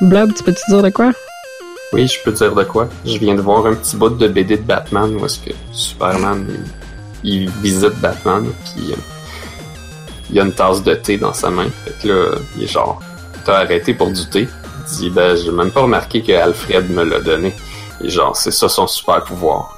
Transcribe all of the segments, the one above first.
Blob, tu peux-tu dire de quoi? Oui, je peux dire de quoi. Je viens de voir un petit bout de BD de Batman où est-ce que Superman, il, visite Batman, puis euh, il a une tasse de thé dans sa main. Fait que là, il est genre, t'as arrêté pour du thé? Il dit, ben, j'ai même pas remarqué que Alfred me l'a donné. Et genre, c'est ça son super pouvoir.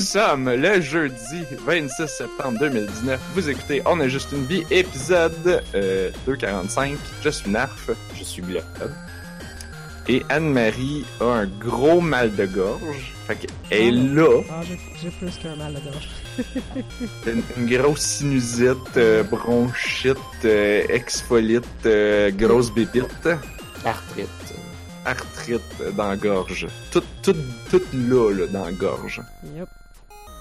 Sommes le jeudi 26 septembre 2019. Vous écoutez On a juste une vie, épisode euh, 245. Je suis Narf. Je suis Blob. Et Anne-Marie a un gros mal de gorge. Fait qu'elle est là. Ah, j'ai- plus qu'un mal de gorge. Une, une grosse sinusite, euh, bronchite, euh, exfolite, euh, grosse bébite, Arthrite. arthrite dans la gorge. Tout, tout, tout là, là, dans la gorge. Yep.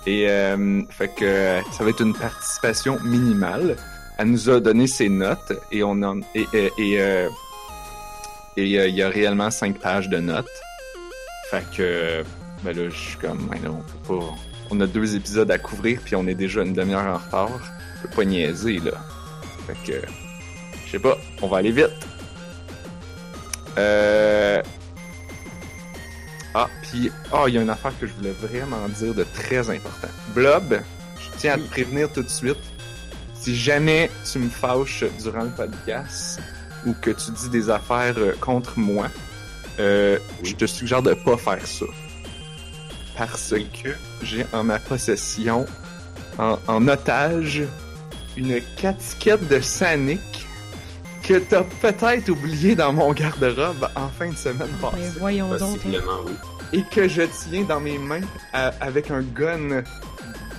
Et euh, fait que ça va être une participation minimale. Elle nous a donné ses notes et on en et et et, euh, euh, il y a réellement cinq pages de notes. Fait que ben là je suis comme ben on peut pas on a deux épisodes à couvrir puis on est déjà une demi-heure en retard. On peut pas niaiser là. Fait que je sais pas, on va aller vite. Euh ah, puis, ah, il y a une affaire que je voulais vraiment dire de très important. Blob, je tiens à te prévenir tout de suite. Si jamais tu me fâches durant le podcast ou que tu dis des affaires euh, contre moi, euh, je te suggère de pas faire ça. Parce que j'ai en ma possession, en, en otage, une casquette de Sanic que t'as peut-être oublié dans mon garde-robe en fin de semaine passée voyons donc. hein. Possiblement, oui. et que je tiens dans mes mains à- avec un gun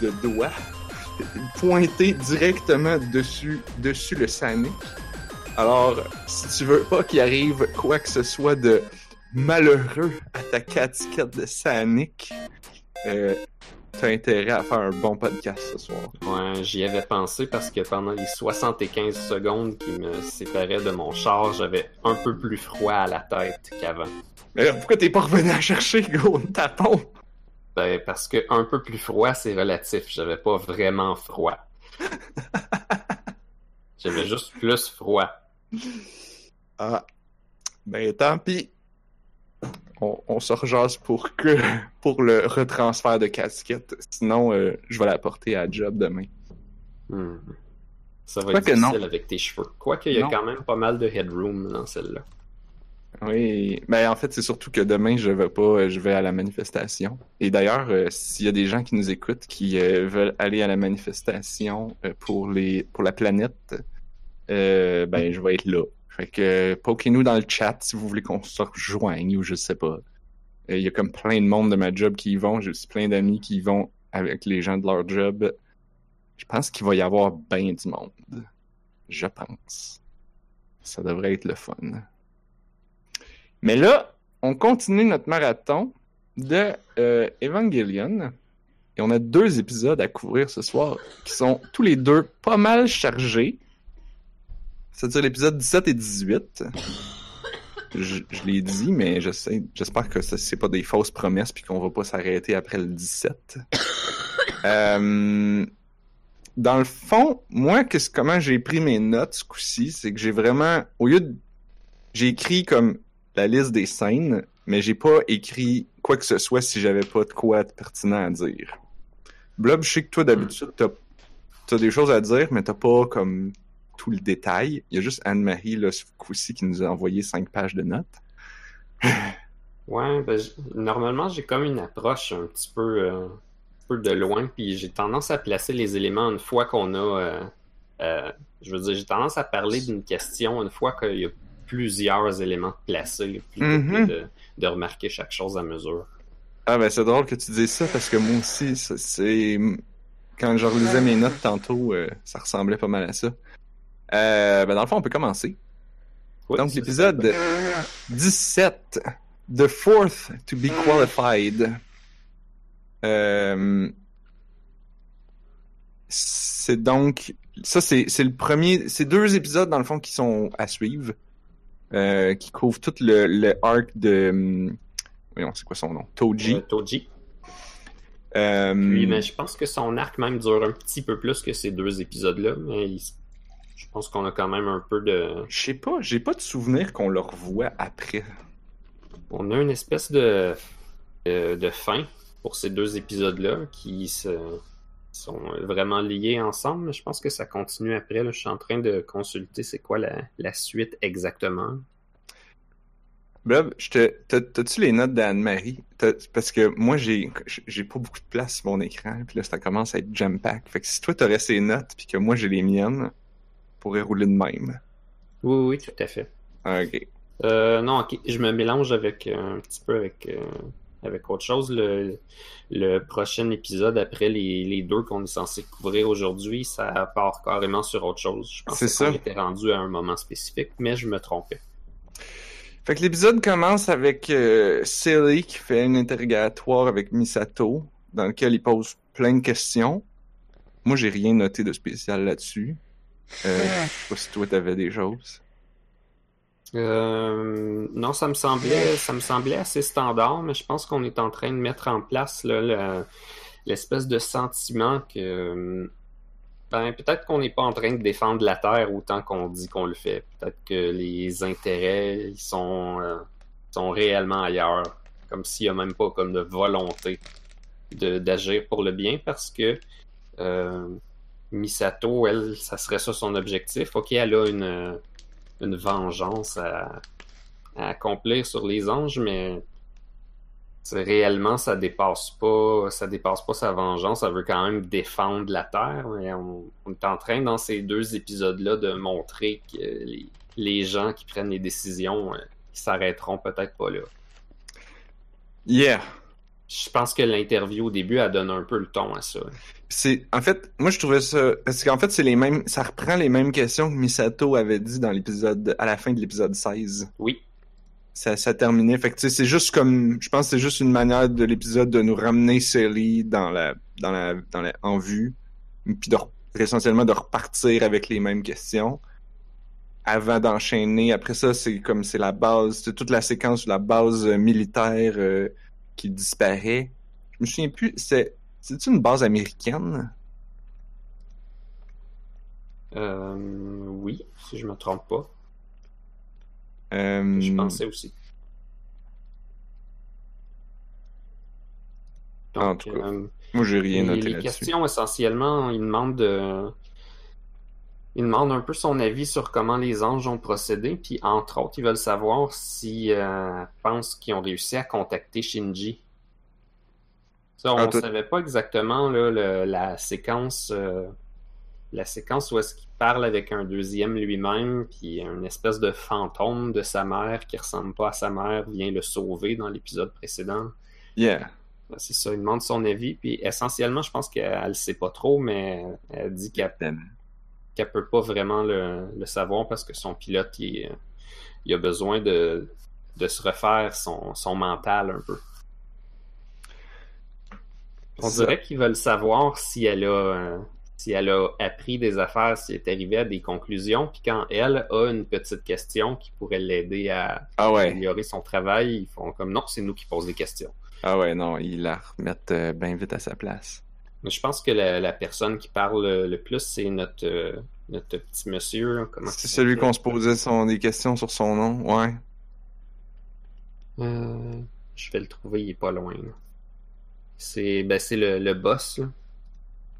de doigt pointé directement dessus, dessus le Sanic. Alors, si tu veux pas qu'il arrive quoi que ce soit de malheureux à ta casquette de Sanic, euh, t'as intérêt à faire un bon podcast ce soir. Ouais, j'y avais pensé parce que pendant les 75 secondes qui me séparaient de mon char, j'avais un peu plus froid à la tête qu'avant. Mais pourquoi t'es pas revenu à chercher, gros tapon? Ben, parce que un peu plus froid, c'est relatif. J'avais pas vraiment froid. J'avais juste plus froid. Ah, ben tant pis. On, on se rejase pour que pour le retransfert de casquette. Sinon, euh, je vais la porter à job demain. Hmm. Ça va Quoi être que non. difficile avec tes cheveux. Quoique, il y a Non. quand même pas mal de headroom dans celle-là. Oui, ben en fait, c'est surtout que demain, je vais pas, euh, je vais à la manifestation. Et d'ailleurs, euh, s'il y a des gens qui nous écoutent qui euh, veulent aller à la manifestation pour les pour la planète, ben je vais être là. Fait que euh, pokez-nous dans le chat si vous voulez qu'on se rejoigne ou je sais pas. Euh, Il y a comme plein de monde de ma job qui y vont. J'ai aussi plein d'amis qui y vont avec les gens de leur job. Je pense qu'il va y avoir bien du monde. Je pense. Ça devrait être le fun. Mais là, on continue notre marathon de euh, Evangelion. Et on a deux épisodes à couvrir ce soir qui sont tous les deux pas mal chargés. C'est-à-dire l'épisode 17 et 18. Je, je l'ai dit, mais j'espère que ce c'est pas des fausses promesses puis qu'on va pas s'arrêter après le 17. Euh, dans le fond, moi, comment j'ai pris mes notes ce coup-ci, c'est que j'ai vraiment, au lieu de, j'ai écrit comme la liste des scènes, mais j'ai pas écrit quoi que ce soit si j'avais pas de quoi de pertinent à dire. Blob, je sais que toi, d'habitude, t'as, t'as des choses à dire, mais t'as pas comme tout le détail. Il y a juste Anne-Marie, là, ce coup-ci, qui nous a envoyé cinq pages de notes. Ouais, ben, normalement, j'ai comme une approche un petit peu, euh, un peu de loin, puis j'ai tendance à placer les éléments une fois qu'on a. euh, euh, je veux dire, j'ai tendance à parler d'une question une fois qu'il y a plusieurs éléments placés, plutôt Mhm. que de, de remarquer chaque chose à mesure. Ah ben c'est drôle que tu dises ça parce que moi aussi, ça, c'est quand je relisais mes notes tantôt, euh, ça ressemblait pas mal à ça. Euh, ben dans le fond, on peut commencer. Oui, Donc l'épisode 17, The Fourth to be Qualified. Euh, c'est donc ça c'est c'est le premier, c'est deux épisodes dans le fond qui sont à suivre, euh, qui couvrent tout le, le arc de hum, voyons, c'est quoi son nom? Toji. Euh, Toji. Euh, Puis, mais je pense que son arc même dure un petit peu plus que ces deux épisodes-là, mais il- je pense qu'on a quand même un peu de... Je sais pas, j'ai pas de souvenir qu'on le revoit après. On a une espèce de, de, de fin pour ces deux épisodes-là qui se, sont vraiment liés ensemble. mais Je pense que ça continue après. là. Je suis en train de consulter c'est quoi la, la suite exactement. T'as- t'as-tu les notes d'Anne-Marie? Parce que moi, j'ai, pas beaucoup de place sur mon écran, puis là, ça commence à être jam-pack. Fait que si toi, t'aurais ces notes, puis que moi, j'ai les miennes, pourrait rouler de même. Oui, oui, tout à fait. Ok. Euh, non, ok, je me mélange avec euh, un petit peu avec, euh, avec autre chose. Le, le prochain épisode, après les, les deux qu'on est censé couvrir aujourd'hui, ça part carrément sur autre chose. Je pensais qu'on était rendu à un moment spécifique, mais je me trompais. Fait que l'épisode commence avec Silly qui fait un interrogatoire avec Misato, dans lequel il pose plein de questions. Moi, j'ai rien noté de spécial là-dessus. Euh, je sais pas si toi, t'avais des choses? Euh, non, ça me semblait, ça me semblait assez standard, mais je pense qu'on est en train de mettre en place l'espèce de sentiment que ben, peut-être qu'on n'est pas en train de défendre la Terre autant qu'on dit qu'on le fait. Peut-être que les intérêts ils sont, euh, sont réellement ailleurs, comme s'il n'y a même pas comme de volonté de- d'agir pour le bien, parce que euh, Misato, elle, ça serait ça son objectif. Ok, elle a une une vengeance à, accomplir sur les anges, mais réellement ça dépasse pas ça dépasse pas sa vengeance, elle veut quand même défendre la Terre, mais on, on est en train dans ces deux épisodes-là de montrer que les, gens qui prennent les décisions euh, s'arrêteront peut-être pas là. Yeah. Je pense que l'interview au début elle donne un peu le ton à ça. C'est, en fait, moi, je trouvais ça, parce qu'en fait, c'est les mêmes, ça reprend les mêmes questions que Misato avait dit dans l'épisode, à la fin de l'épisode 16. Oui, Ça, ça terminait. Fait que, c'est juste comme, je pense que c'est juste une manière de l'épisode de nous ramener Sally dans la, dans la, dans la, en vue. Puis de, essentiellement de repartir avec les mêmes questions. Avant d'enchaîner. Après ça, c'est comme, c'est la base, c'est toute la séquence de la base euh, militaire, euh, qui disparaît. Je me souviens plus, c'est, c'est une base américaine? euh, oui, si je me trompe pas. Euh, Je pensais aussi. En tout cas, euh, Moi, j'ai rien les, noté les là-dessus. questions, essentiellement, il demande Il demande un peu son avis sur comment les anges ont procédé, puis entre autres, ils veulent savoir si euh, pensent qu'ils ont réussi à contacter Shinji. Ça, on Ah, ne toi- savait pas exactement là, le- la séquence euh, la séquence où est-ce qu'il parle avec un deuxième lui-même, puis une espèce de fantôme de sa mère qui ressemble pas à sa mère vient le sauver dans l'épisode précédent. Yeah. C'est ça, il demande son avis, puis essentiellement, je pense qu'elle le sait pas trop, mais elle dit qu'elle qu'elle peut pas vraiment le, le savoir parce que son pilote, il, a besoin de, de se refaire son, son mental un peu. On dirait qu'ils veulent savoir si elle a si elle a appris des affaires, si elle est arrivée à des conclusions, puis quand elle a une petite question qui pourrait l'aider à Ah ouais. améliorer son travail, ils font comme non, c'est nous qui posons des questions. Ah ouais, non, ils la remettent euh, bien vite à sa place. Mais je pense que la, la personne qui parle le, plus, c'est notre, euh, notre petit monsieur. C'est celui qu'on se posait son, des questions sur son nom, ouais. Euh, je vais le trouver, il est pas loin. C'est ben, le, le boss, là,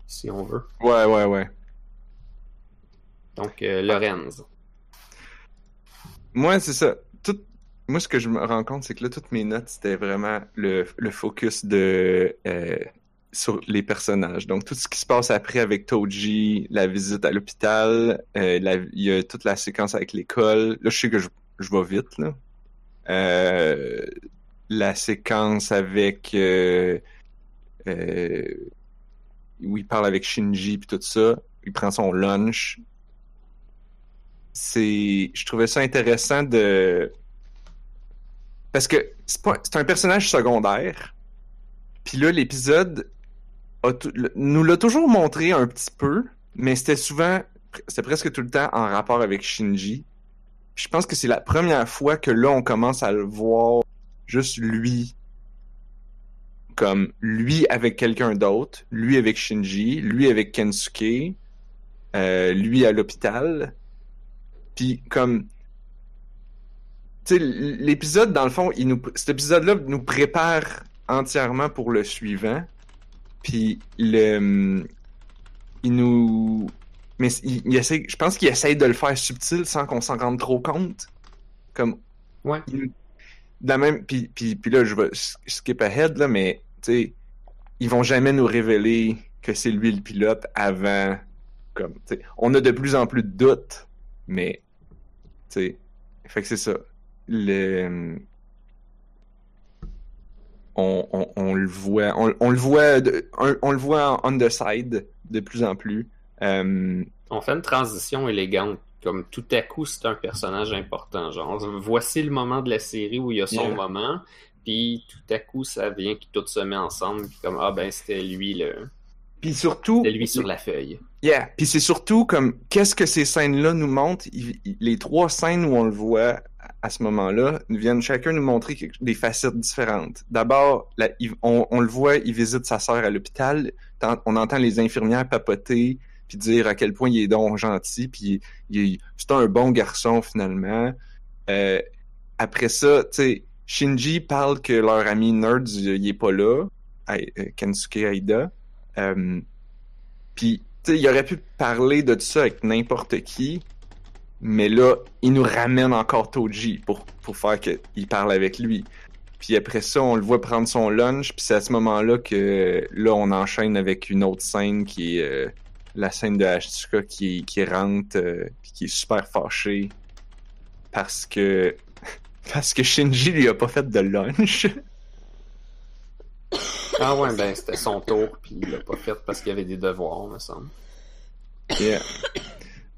si on veut. Ouais, ouais, ouais. Donc, euh, Lorenz. Moi, c'est ça. Tout... Moi, ce que je me rends compte, c'est que là, toutes mes notes, c'était vraiment le, le focus de sur les personnages. Donc, tout ce qui se passe après avec Toji, la visite à l'hôpital, euh, il y a toute la séquence avec l'école. Là, je sais que je, je vais vite, là. Euh, la séquence avec... euh, où il parle avec Shinji puis tout ça. Il prend son lunch. C'est, je trouvais ça intéressant de, parce que c'est un personnage secondaire. Puis là, l'épisode nous l'a toujours montré un petit peu, mais c'était souvent, c'était presque tout le temps en rapport avec Shinji. Je pense que c'est la première fois que là, on commence à le voir juste lui comme lui avec quelqu'un d'autre, lui avec Shinji, lui avec Kensuke, euh, lui à l'hôpital. Puis comme l'épisode dans le fond, il nous cet épisode-là nous prépare entièrement pour le suivant. Puis le il nous mais il, il essaie, je pense qu'il essaye de le faire subtil sans qu'on s'en rende trop compte. Comme Ouais. il- de la même puis, puis, puis là je vais skip ahead là mais tu sais ils vont jamais nous révéler que c'est lui le pilote avant comme on a de plus en plus de doutes mais tu sais fait que c'est ça le on, on, on le voit on, on le voit de- on, le voit en on the side de plus en plus Euh, On fait une transition élégante. Comme tout à coup, c'est un personnage important. Genre, voici le moment de la série où il y a son Yeah. moment. Puis tout à coup, ça vient que tout se met ensemble. Puis comme, ah ben, c'était lui, le... puis surtout c'était lui sur la feuille. Yeah, puis c'est surtout comme qu'est-ce que ces scènes-là nous montrent? Il- il- les trois scènes où on le voit à ce moment-là viennent chacun nous montrer des facettes différentes. D'abord, on, le voit, il visite sa sœur à l'hôpital. On entend les infirmières papoter puis dire à quel point il est donc gentil, puis c'est un bon garçon finalement. Euh, après ça, tu sais, Shinji parle que leur ami Nerds, il est pas là, Ai- euh, Kensuke Aida. Euh, puis, tu sais, il aurait pu parler de ça avec n'importe qui, mais là, il nous ramène encore Toji pour, pour faire qu'il parle avec lui. Puis après ça, on le voit prendre son lunch, puis c'est à ce moment-là que là, on enchaîne avec une autre scène qui est euh, la scène de Ashtuka qui, qui rentre, euh, puis qui est super fâché parce que parce que Shinji lui a pas fait de lunch. Ah ouais, ben, c'était son tour. Puis il l'a pas fait parce qu'il y avait des devoirs, me semble. Yeah.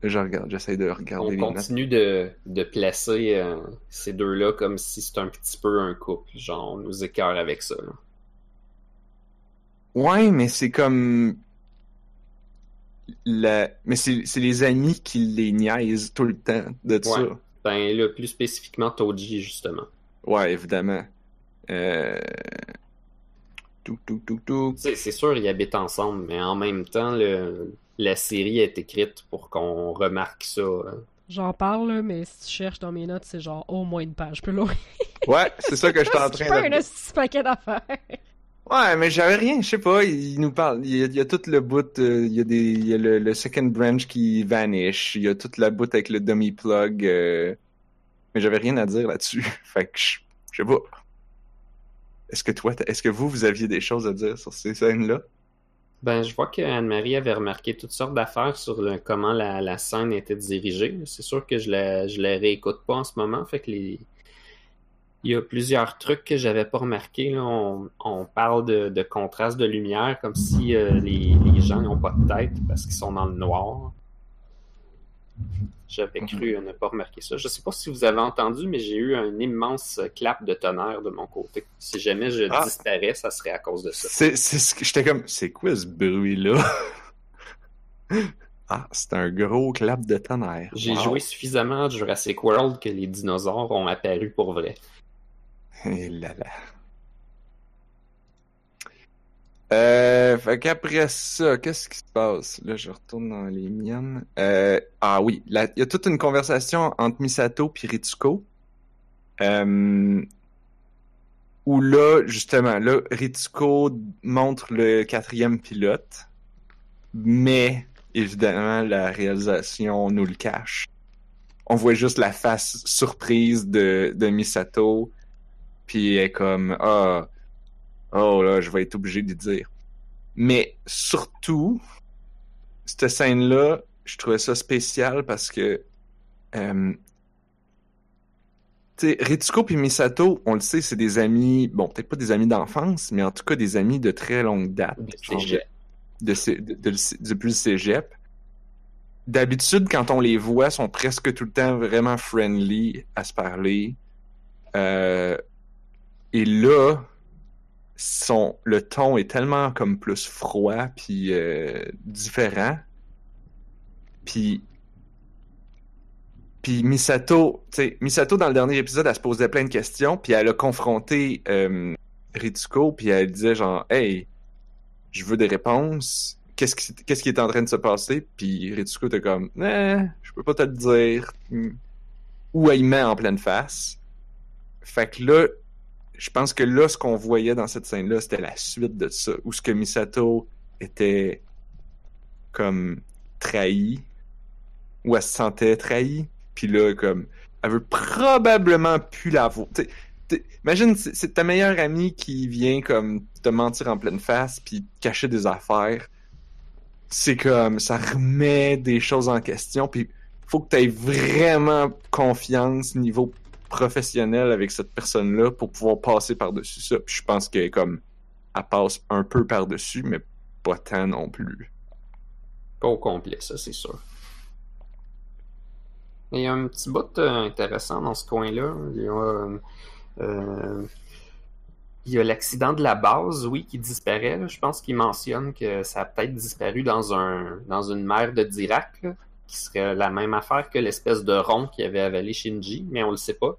Je regarde, j'essaie de On regarder notes. continue de, de placer euh, ces deux-là comme si c'était un petit peu un couple. Genre, on nous écœure avec ça. là. Ouais, mais c'est comme. La... Mais c'est les amis qui les niaisent tout le temps de ça. Ben là, plus spécifiquement Toji, justement. Ouais, évidemment. Euh... Tout, tout, tout, tout. C'est sûr, ils habitent ensemble, mais en même temps, le, la série est écrite pour qu'on remarque ça. hein. J'en parle, là, mais si tu cherches dans mes notes, c'est genre au moins une page plus loin. Ouais, c'est ça que je suis en C'est train pas de. un petit paquet d'affaires. Ouais, mais j'avais rien, je sais pas. Il nous parle. Il y a, il y a tout le bout. euh, il y a des. Il y a le, le second branch qui vanish. Il y a toute la bout avec le dummy plug. euh, Mais j'avais rien à dire là-dessus. fait que je je sais pas. Est-ce que toi, t'as- est-ce que vous, vous aviez des choses à dire sur ces scènes-là? Ben, je vois que Anne-Marie avait remarqué toutes sortes d'affaires sur le- comment la, la scène était dirigée. C'est sûr que je la, je la réécoute pas en ce moment, fait que les... il y a plusieurs trucs que j'avais pas remarqué. On, parle de, de contraste de lumière comme si euh, les, les gens n'ont pas de tête parce qu'ils sont dans le noir. J'avais cru ne pas remarquer ça. Je sais pas si vous avez entendu, mais j'ai eu un immense clap de tonnerre de mon côté. Si jamais je Ah. disparais, ça serait à cause de ça. C'est, c'est ce que j'étais comme, c'est quoi ce bruit-là? ah, c'est un gros clap de tonnerre. J'ai Wow. joué suffisamment à Jurassic World que les dinosaures ont apparu pour vrai. Et là là. Euh, fait qu'après ça, qu'est-ce qui se passe? Là, je retourne dans les miennes. Euh, ah oui, il y a toute une conversation entre Misato et Ritsuko. Euh, où là, justement, là, Ritsuko montre le quatrième pilote. Mais, évidemment, la réalisation nous le cache. On voit juste la face surprise de, de Misato. Puis elle est comme ah oh là je vais être obligé de dire. Mais surtout cette scène là, je trouvais ça spécial parce que euh, tu sais Ritsuko et Misato, on le sait, c'est des amis, bon peut-être pas des amis d'enfance, mais en tout cas des amis de très longue date. De cégep. de- de- depuis le cégep. D'habitude, quand on les voit, sont presque tout le temps vraiment friendly à se parler. Euh, et là, le ton est tellement comme plus froid puis euh, différent. Puis puis Misato, tu Misato dans le dernier épisode, elle se posait plein de questions, puis elle a confronté euh, puis elle disait genre, hey, je veux des réponses. Qu'est-ce qui, qu'est-ce qui est en train de se passer? Puis Ritsuko était comme, eh, je peux pas te le dire. Ou elle met en pleine face. Fait que là, je pense que là, ce qu'on voyait dans cette scène-là, c'était la suite de ça, où ce que Misato était comme trahi, où elle se sentait trahie, puis là, comme, elle veut probablement plus la voir. Imagine, c'est ta meilleure amie qui vient comme te mentir en pleine face puis cacher des affaires. C'est comme ça remet des choses en question puis faut que tu aies vraiment confiance niveau professionnel avec cette personne-là pour pouvoir passer par-dessus ça. Puis je pense que comme elle passe un peu par-dessus mais pas tant non plus. Pas au complet, ça c'est sûr. Il y a un petit bout euh, intéressant dans ce coin-là. Il y a euh, euh, il y a l'accident de la base, oui, qui disparaît. Je pense qu'il mentionne que ça a peut-être disparu dans un dans une mer de Dirac, qui serait la même affaire que l'espèce de rond qui avait avalé Shinji, mais on le sait pas.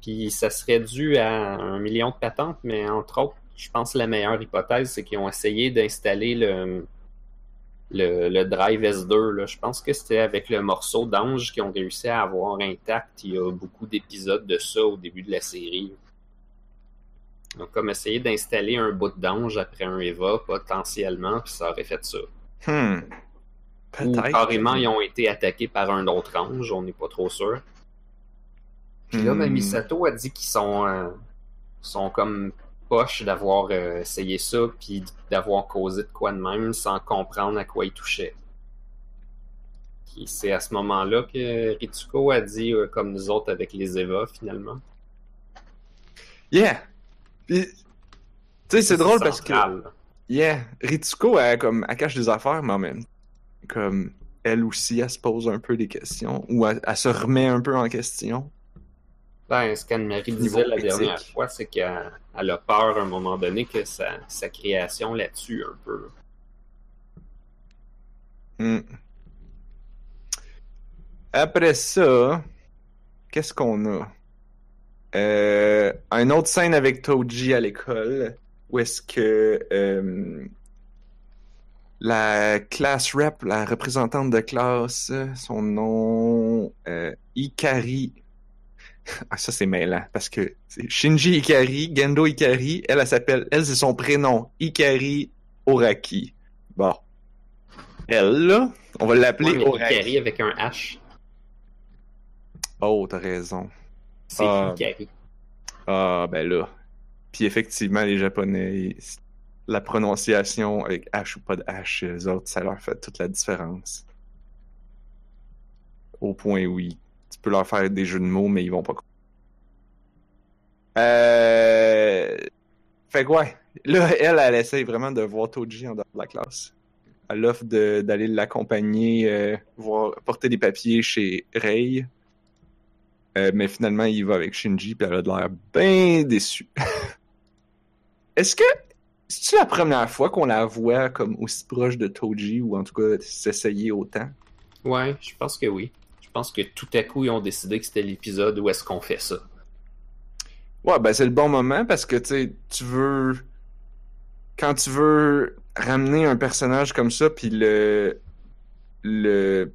Puis ça serait dû à un million de patentes, mais entre autres, je pense que la meilleure hypothèse, c'est qu'ils ont essayé d'installer le, le, Drive S2. Là. Je pense que c'était avec le morceau d'ange qu'ils ont réussi à avoir intact. Il y a beaucoup d'épisodes de ça au début de la série. Ont comme essayé d'installer un bout d'ange après un Eva, potentiellement, puis ça aurait fait ça. Hmm. Ou carrément, ils ont été attaqués par un autre ange, on n'est pas trop sûr. Puis là, ben, Misato a dit qu'ils sont, euh, sont comme poche d'avoir euh, essayé ça, puis d'avoir causé de quoi de même sans comprendre à quoi il touchait. C'est à ce moment-là que Ritsuko a dit, euh, comme nous autres avec les Eva, finalement. Yeah! tu sais, c'est drôle parce que. Yeah! Ritsuko, elle, comme, elle cache des affaires, mais même comme, elle aussi, elle se pose un peu des questions, ou elle se remet un peu en question. Ben, ce qu'Anne-Marie disait la dernière fois, c'est qu'elle a peur à un moment donné que sa, sa création la tue un peu. Hmm. Après ça, qu'est-ce qu'on a? Euh, un autre scène avec Toji à l'école, où est-ce que euh, la classe rep, la représentante de classe, son nom, euh, Ikari ah, ça, c'est mêlant, parce que c'est Shinji Ikari, Gendo Ikari, elle, elle s'appelle, elle, c'est son prénom, Ikari Oraki. Bon. Elle, là, on va l'appeler Oraki. Ikari avec un H. Oh, t'as raison. C'est ah, Ikari. Ah, ben là. Puis effectivement, les Japonais, la prononciation avec H ou pas de H, les autres, ça leur fait toute la différence. Au point oui tu peux leur faire des jeux de mots, mais ils vont pas. Euh... Fait que ouais. Là, elle, elle essaye vraiment de voir Toji en dehors de la classe. Elle offre d'aller l'accompagner, euh, voir, porter des papiers chez Rei. Euh, mais finalement, il va avec Shinji, puis elle a l'air bien déçue. Est-ce que c'est la première fois qu'on la voit comme aussi proche de Toji, ou en tout cas s'essayer autant? Ouais, je pense que oui. Je pense que tout à coup, ils ont décidé que c'était l'épisode où est-ce qu'on fait ça. Ouais, ben c'est le bon moment parce que tu veux. Quand tu veux ramener un personnage comme ça, puis le. le.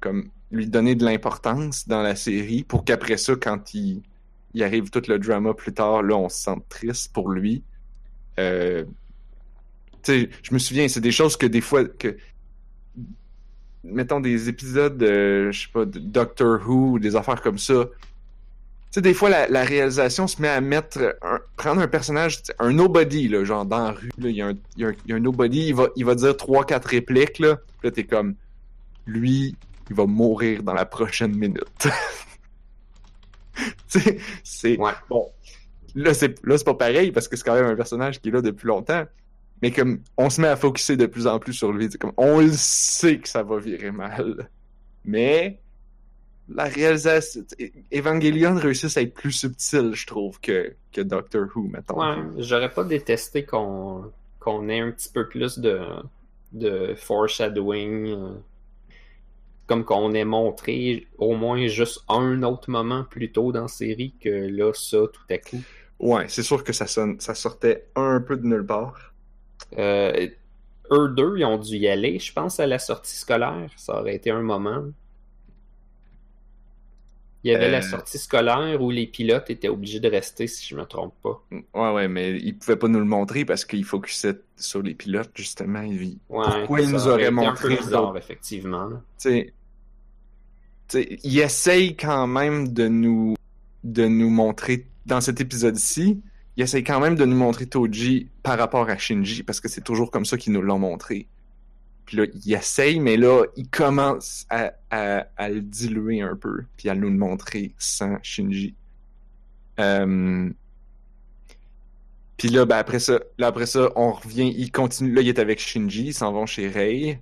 comme lui donner de l'importance dans la série pour qu'après ça, quand il, il arrive tout le drama plus tard, là, on se sent triste pour lui. Euh, tu sais, je me souviens, c'est des choses que des fois, que mettons, des épisodes de, je sais pas, de Doctor Who ou des affaires comme ça. Tu sais, des fois, la, réalisation se met à mettre, prendre un personnage, un nobody, là, genre dans la rue, il y, a un nobody, il va, il va dire trois, quatre répliques, là. Puis là, t'es comme, lui, il va mourir dans la prochaine minute. c'est, bon. Là, c'est, là, c'est pas pareil parce que c'est quand même un personnage qui est là depuis longtemps mais comme on se met à focuser de plus en plus sur lui, comme on le sait que ça va virer mal. Mais la réalisation Evangelion réussit à être plus subtil, je trouve, que, que Doctor Who, mettons. J'aurais pas détesté qu'on qu'on ait un petit peu plus de de foreshadowing euh, comme qu'on ait montré au moins juste un autre moment plus tôt dans la série que là ça tout à coup Ouais, c'est sûr que ça, sonne, ça sortait un peu de nulle part. Euh, eux deux, ils ont dû y aller, je pense, à la sortie scolaire. Ça aurait été un moment. Il y avait la Euh. sortie scolaire où les pilotes étaient obligés de rester, si je me trompe pas. Ouais, ouais, mais ils pouvaient pas nous le montrer parce qu'ils focusaient sur les pilotes, justement. Ils- Ouais, Pourquoi ils nous auraient montré un peu bizarre, d'autres- effectivement. T'sais, t'sais, ils essayent quand même de nous, de nous montrer, dans cet épisode-ci, ils essayent quand même de nous montrer Toji par rapport à Shinji, parce que c'est toujours comme ça qu'ils nous l'ont montré. Puis là, ils essayent, mais là, ils commencent à, le diluer un peu, puis à nous le montrer sans Shinji. Euh... Puis là, ben après ça, après ça, on revient, il continue, là, il est avec Shinji, ils s'en vont chez Rei.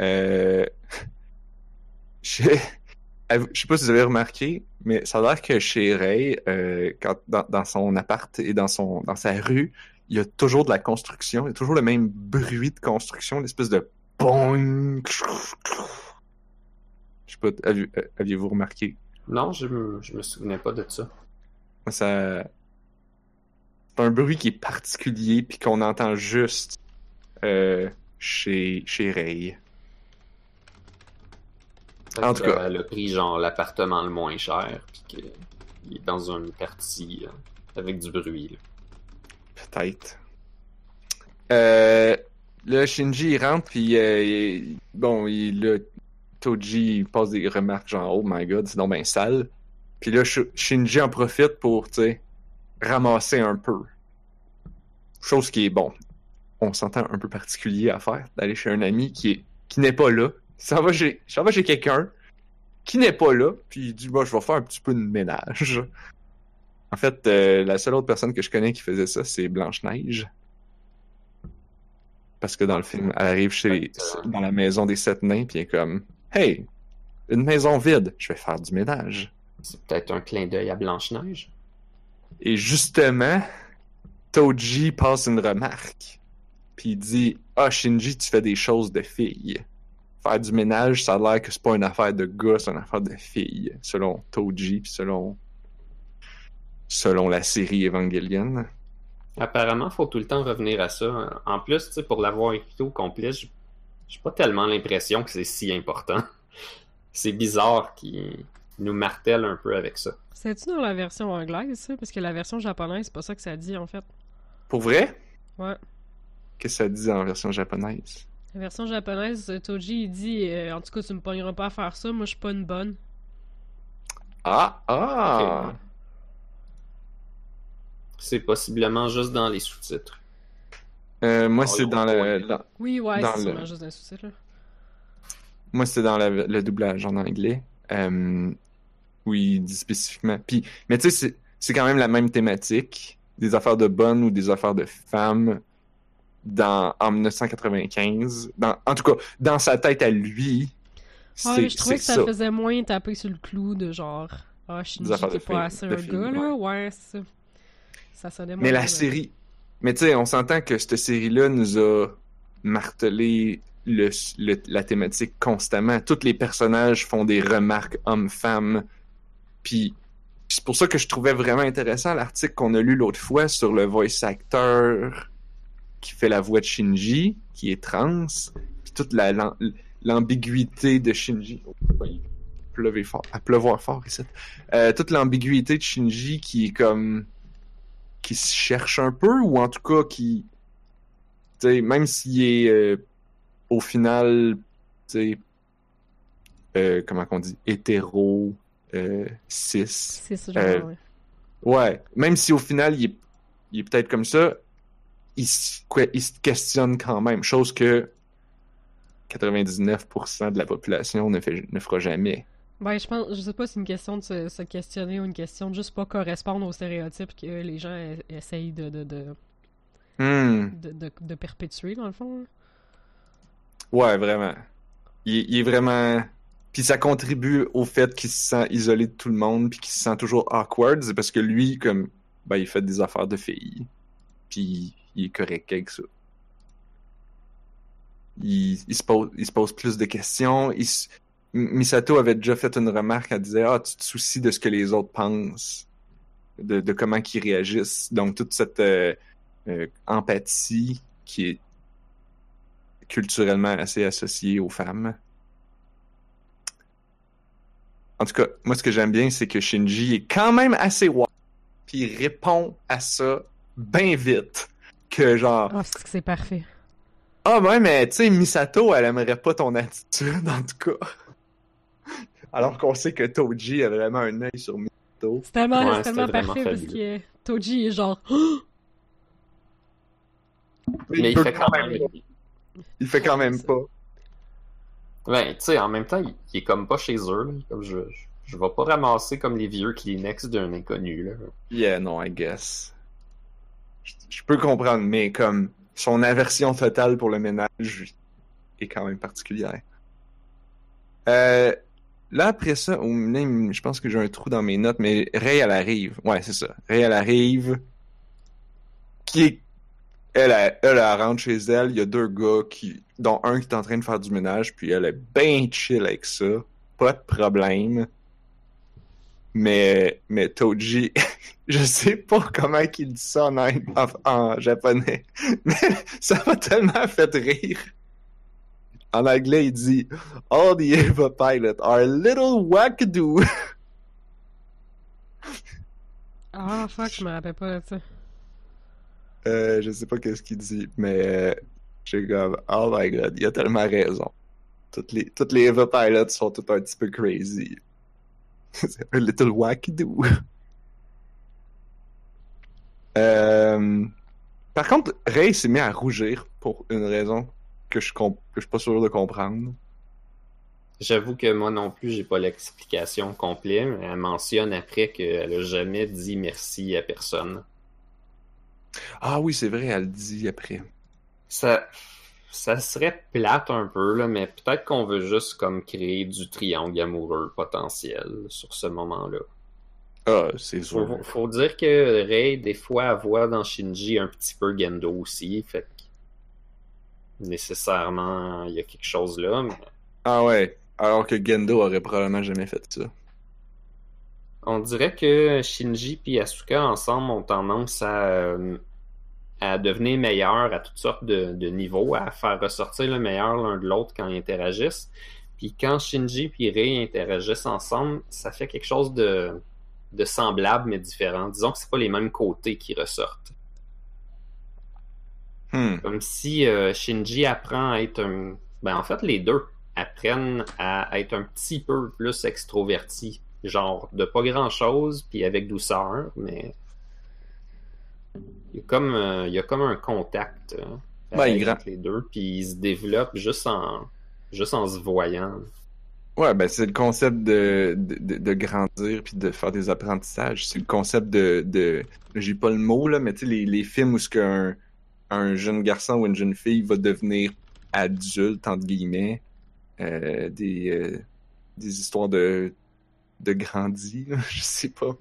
Euh... je... je sais pas si vous avez remarqué, mais ça a l'air que chez Ray, euh, quand, dans, dans son appart et dans son dans sa rue, il y a toujours de la construction, il y a toujours le même bruit de construction, l'espèce de boing. Je sais pas, euh, aviez-vous remarqué? Non, je me, je me souvenais pas de ça. Ça, c'est un bruit qui est particulier puis qu'on entend juste euh, chez chez Ray. En tout cas. Elle a pris genre l'appartement le moins cher, puis qu'il est dans une partie euh, avec du bruit. là. Peut-être. Euh, là, Shinji, il rentre, puis euh, il- bon, il, là, Toji il passe des remarques genre « Oh my God, c'est donc bien sale ». Puis là, Sh- Shinji en profite pour, tu sais, ramasser un peu. Chose qui est, bon, on s'entend un peu particulier à faire, d'aller chez un ami qui est qui n'est pas là. S'en va chez, va chez quelqu'un qui n'est pas là, puis il dit « Moi, je vais faire un petit peu de ménage ». En fait, euh, la seule autre personne que je connais qui faisait ça, c'est Blanche-Neige. Parce que dans le film, elle arrive chez dans la maison des sept nains, puis elle est comme Hey, une maison vide, je vais faire du ménage. C'est peut-être un clin d'œil à Blanche-Neige. Et justement, Toji passe une remarque. Puis il dit Ah, Shinji, tu fais des choses de fille. Faire du ménage, ça a l'air que c'est pas une affaire de gars, c'est une affaire de fille, selon Toji, puis selon, selon la série Evangelion. Apparemment, faut tout le temps revenir à ça. En plus, tu sais, pour l'avoir écouté au complet, j'ai j'ai pas tellement l'impression que c'est si important. C'est bizarre qu'il nous martèle un peu avec ça. C'est-tu dans la version anglaise, ça? Parce que la version japonaise, c'est pas ça que ça dit, en fait. Pour vrai? Ouais. Qu'est-ce que ça dit en version japonaise? La version japonaise, Toji, il dit euh, En tout cas, tu me pogneras pas à faire ça, moi, je suis pas une bonne. Ah! Ah! C'est possiblement juste dans les sous-titres. Euh, moi, Oh, c'est dans le, dans- Oui, ouais, Dans c'est le- juste un souci, là. moi, c'était dans le doublage en anglais. Euh, où il dit spécifiquement. Puis, mais tu sais, c'est, c'est quand même la même thématique. Des affaires de bonnes ou des affaires de femmes dans, en 1995. Dans, en tout cas, dans sa tête à lui. Ah, c'est, mais je trouvais que ça, faisait moins taper sur le clou de genre. Ah, Shinji, affaires de t'es pas assez un gars, là. Ouais, c'est ça. Ça sonnait moins Mais la série. Mais tu sais, on s'entend que cette série-là nous a martelé le, le- la thématique constamment. Tous les personnages font des remarques hommes-femmes. Puis c'est pour ça que je trouvais vraiment intéressant l'article qu'on a lu l'autre fois sur le voice actor qui fait la voix de Shinji, qui est trans. Puis toute la, l'am- l'ambiguïté de Shinji. Oh, fort, à pleuvoir fort ici. Euh, toute l'ambiguïté de Shinji qui est comme qui se cherche un peu ou en tout cas qui tu sais même s'il est euh, au final tu sais euh, comment qu'on dit hétéro euh, cis genre, ouais. ouais même si au final il est, il est peut-être comme ça il, se- quoi, il se questionne quand même chose que 99% de la population ne, fait, ne fera jamais Ben, je pense, je sais pas si c'est une question de se, se questionner ou une question de juste pas correspondre aux stéréotypes que les gens e- essayent de, de, de, Hmm. de, de- de perpétuer, dans le fond. Ouais, vraiment. Il, il est vraiment. Puis ça contribue au fait qu'il se sent isolé de tout le monde, puis qu'il se sent toujours awkward. C'est parce que lui, comme, ben, il fait des affaires de filles. Puis il est correct avec ça. Il, il se pose, il se pose plus de questions. Misato avait déjà fait une remarque. Elle disait Ah, tu te soucies de ce que les autres pensent. de, de comment ils réagissent. Donc, toute cette euh, euh, empathie qui est culturellement assez associée aux femmes. En tout cas, moi, ce que j'aime bien, c'est que Shinji est quand même assez wild. Puis il répond à ça bien vite. Que genre, Oh, c'est que c'est parfait. ah ouais, mais tu sais, Misato, elle aimerait pas ton attitude, en tout cas. Alors qu'on sait que Toji a vraiment un œil sur Misato. C'est tellement, Ouais, c'est tellement parfait parce que Toji est genre. Mais il fait quand même. Il fait quand même pas. Ben, tu sais, en même temps, il, il est comme pas chez eux. là. Comme je, je, je vais pas ramasser comme les vieux Kleenex d'un inconnu. Là. Yeah, non, I guess. Je, peux comprendre, mais comme son aversion totale pour le ménage est quand même particulière. Euh, là, après ça, je pense que j'ai un trou dans mes notes, mais Ray, elle arrive. Ouais, c'est ça. Ray, elle arrive. Qui est. Elle, elle, elle, elle rentre chez elle. Il y a deux gars qui, dont un qui est en train de faire du ménage, puis elle est bien chill avec ça. Pas de problème. Mais, mais Toji, je sais pas comment qu'il dit ça en, ang- en, en japonais, mais ça m'a tellement fait rire. En anglais, il dit All the Eva pilots are a little wackadoo. Ah, fuck, je me rappelle pas de ça. Euh, je sais pas qu'est-ce qu'il dit, mais euh, j'ai comme Oh my god, il a tellement raison. Toutes les, toutes les Eva pilots sont tout un petit peu crazy. C'est un little wackadoo. Euh, par contre, Ray s'est mis à rougir pour une raison que je, comp- que je suis pas sûr de comprendre. J'avoue que moi non plus, j'ai pas l'explication complète, mais elle mentionne après qu'elle a jamais dit merci à personne. Ah oui, c'est vrai, elle le dit après. Ça, ça serait plate un peu, là, mais peut-être qu'on veut juste comme créer du triangle amoureux potentiel sur ce moment-là. Ah, c'est sûr. Faut, faut dire que Rei, des fois, voit dans Shinji un petit peu Gendo aussi, fait que nécessairement, il y a quelque chose là, mais Ah ouais, alors que Gendo aurait probablement jamais fait ça. on dirait que Shinji et Asuka ensemble ont tendance à, euh, à devenir meilleurs à toutes sortes de, de niveaux, à faire ressortir le meilleur l'un de l'autre quand ils interagissent. Puis quand Shinji et Rei interagissent ensemble, ça fait quelque chose de, de semblable mais différent. Disons que c'est pas les mêmes côtés qui ressortent. Hmm. Comme si euh, Shinji apprend à être un. Ben, en fait, les deux apprennent à être un petit peu plus extroverti. Genre, de pas grand chose, puis avec douceur, mais. Il y a comme, euh, il y a comme un contact euh, il avec les deux, puis ils se développent juste en, juste en se voyant. Ouais, ben c'est le concept de, de, de- grandir puis de faire des apprentissages. C'est le concept de, de j'ai pas le mot là, mais tu sais les, les films où ce qu'un un jeune garçon ou une jeune fille va devenir adulte entre guillemets, euh, des euh, des histoires de de grandi, là, je sais pas.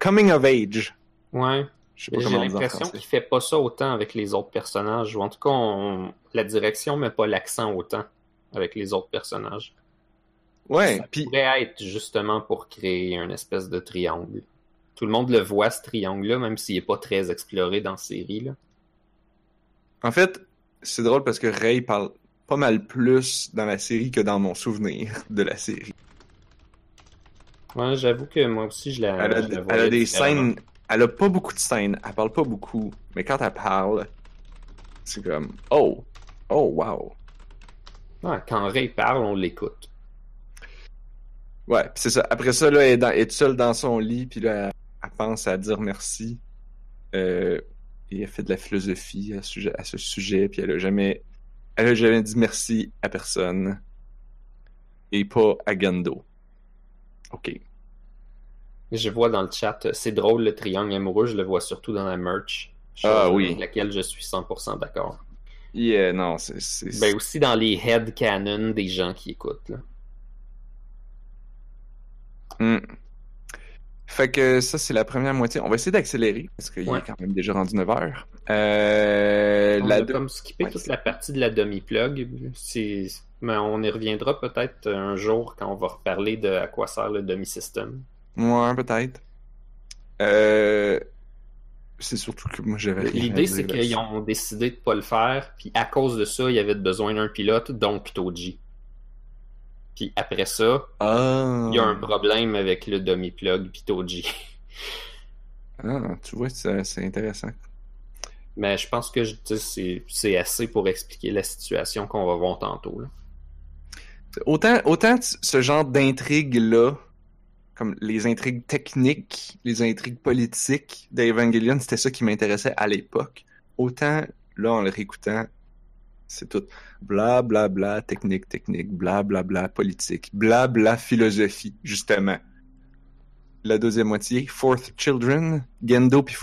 Coming of age. Ouais. J'ai l'impression qu'il fait pas ça autant avec les autres personnages, ou en tout cas, on- la direction met pas l'accent autant avec les autres personnages. Ouais, Ça puis pourrait être justement pour créer un espèce de triangle. Tout le monde le voit, ce triangle-là, même s'il est pas très exploré dans la série. Là. En fait, c'est drôle parce que Ray parle pas mal plus dans la série que dans mon souvenir de la série. Ouais, j'avoue que moi aussi, je la, Elle a, je la elle a des scènes. Elle a pas beaucoup de scènes. Elle parle pas beaucoup. Mais quand elle parle, c'est comme Oh! Oh, wow! Ouais, quand Ray parle, on l'écoute. Ouais, pis c'est ça. Après ça, là, elle est, dans- elle est seule dans son lit, puis là, elle, elle pense à dire merci. Euh, et elle fait de la philosophie à ce sujet, à ce sujet puis elle a jamais. Elle a jamais dit merci à personne. Et pas à Gendo. Ok. Je vois dans le chat, euh, c'est drôle le triangle amoureux, je le vois surtout dans la merch. Ah oui. Avec laquelle je suis 100% d'accord. Yeah, non, c'est. Ben aussi dans les head canon des gens qui écoutent. Là. Hmm. Fait que ça, c'est la première moitié. On va essayer d'accélérer parce qu'il Ouais. est quand même déjà rendu 9 heures. Euh, On la a comme Ouais, toute la partie de la demi-plug. Mais on y reviendra peut-être un jour quand on va reparler de à quoi sert le demi-système. Ouais, peut-être. Euh, c'est surtout que moi j'avais L'idée, c'est qu'ils ont décidé de pas le faire, puis à cause de ça, il y avait besoin d'un pilote, donc Toji. Puis après ça, Ah. il y a un problème avec le demi-plug puis Toji. Ah, tu vois, c'est intéressant. Mais je pense que c'est assez pour expliquer la situation qu'on va voir tantôt. là. Autant, autant ce genre d'intrigue-là, comme les intrigues techniques, les intrigues politiques d'Evangelion, c'était ça qui m'intéressait à l'époque. Autant, là, en le réécoutant, c'est tout bla bla bla, technique, technique, bla bla bla, politique, bla bla, philosophie, justement. La deuxième moitié, Fourth Children, Gendo puis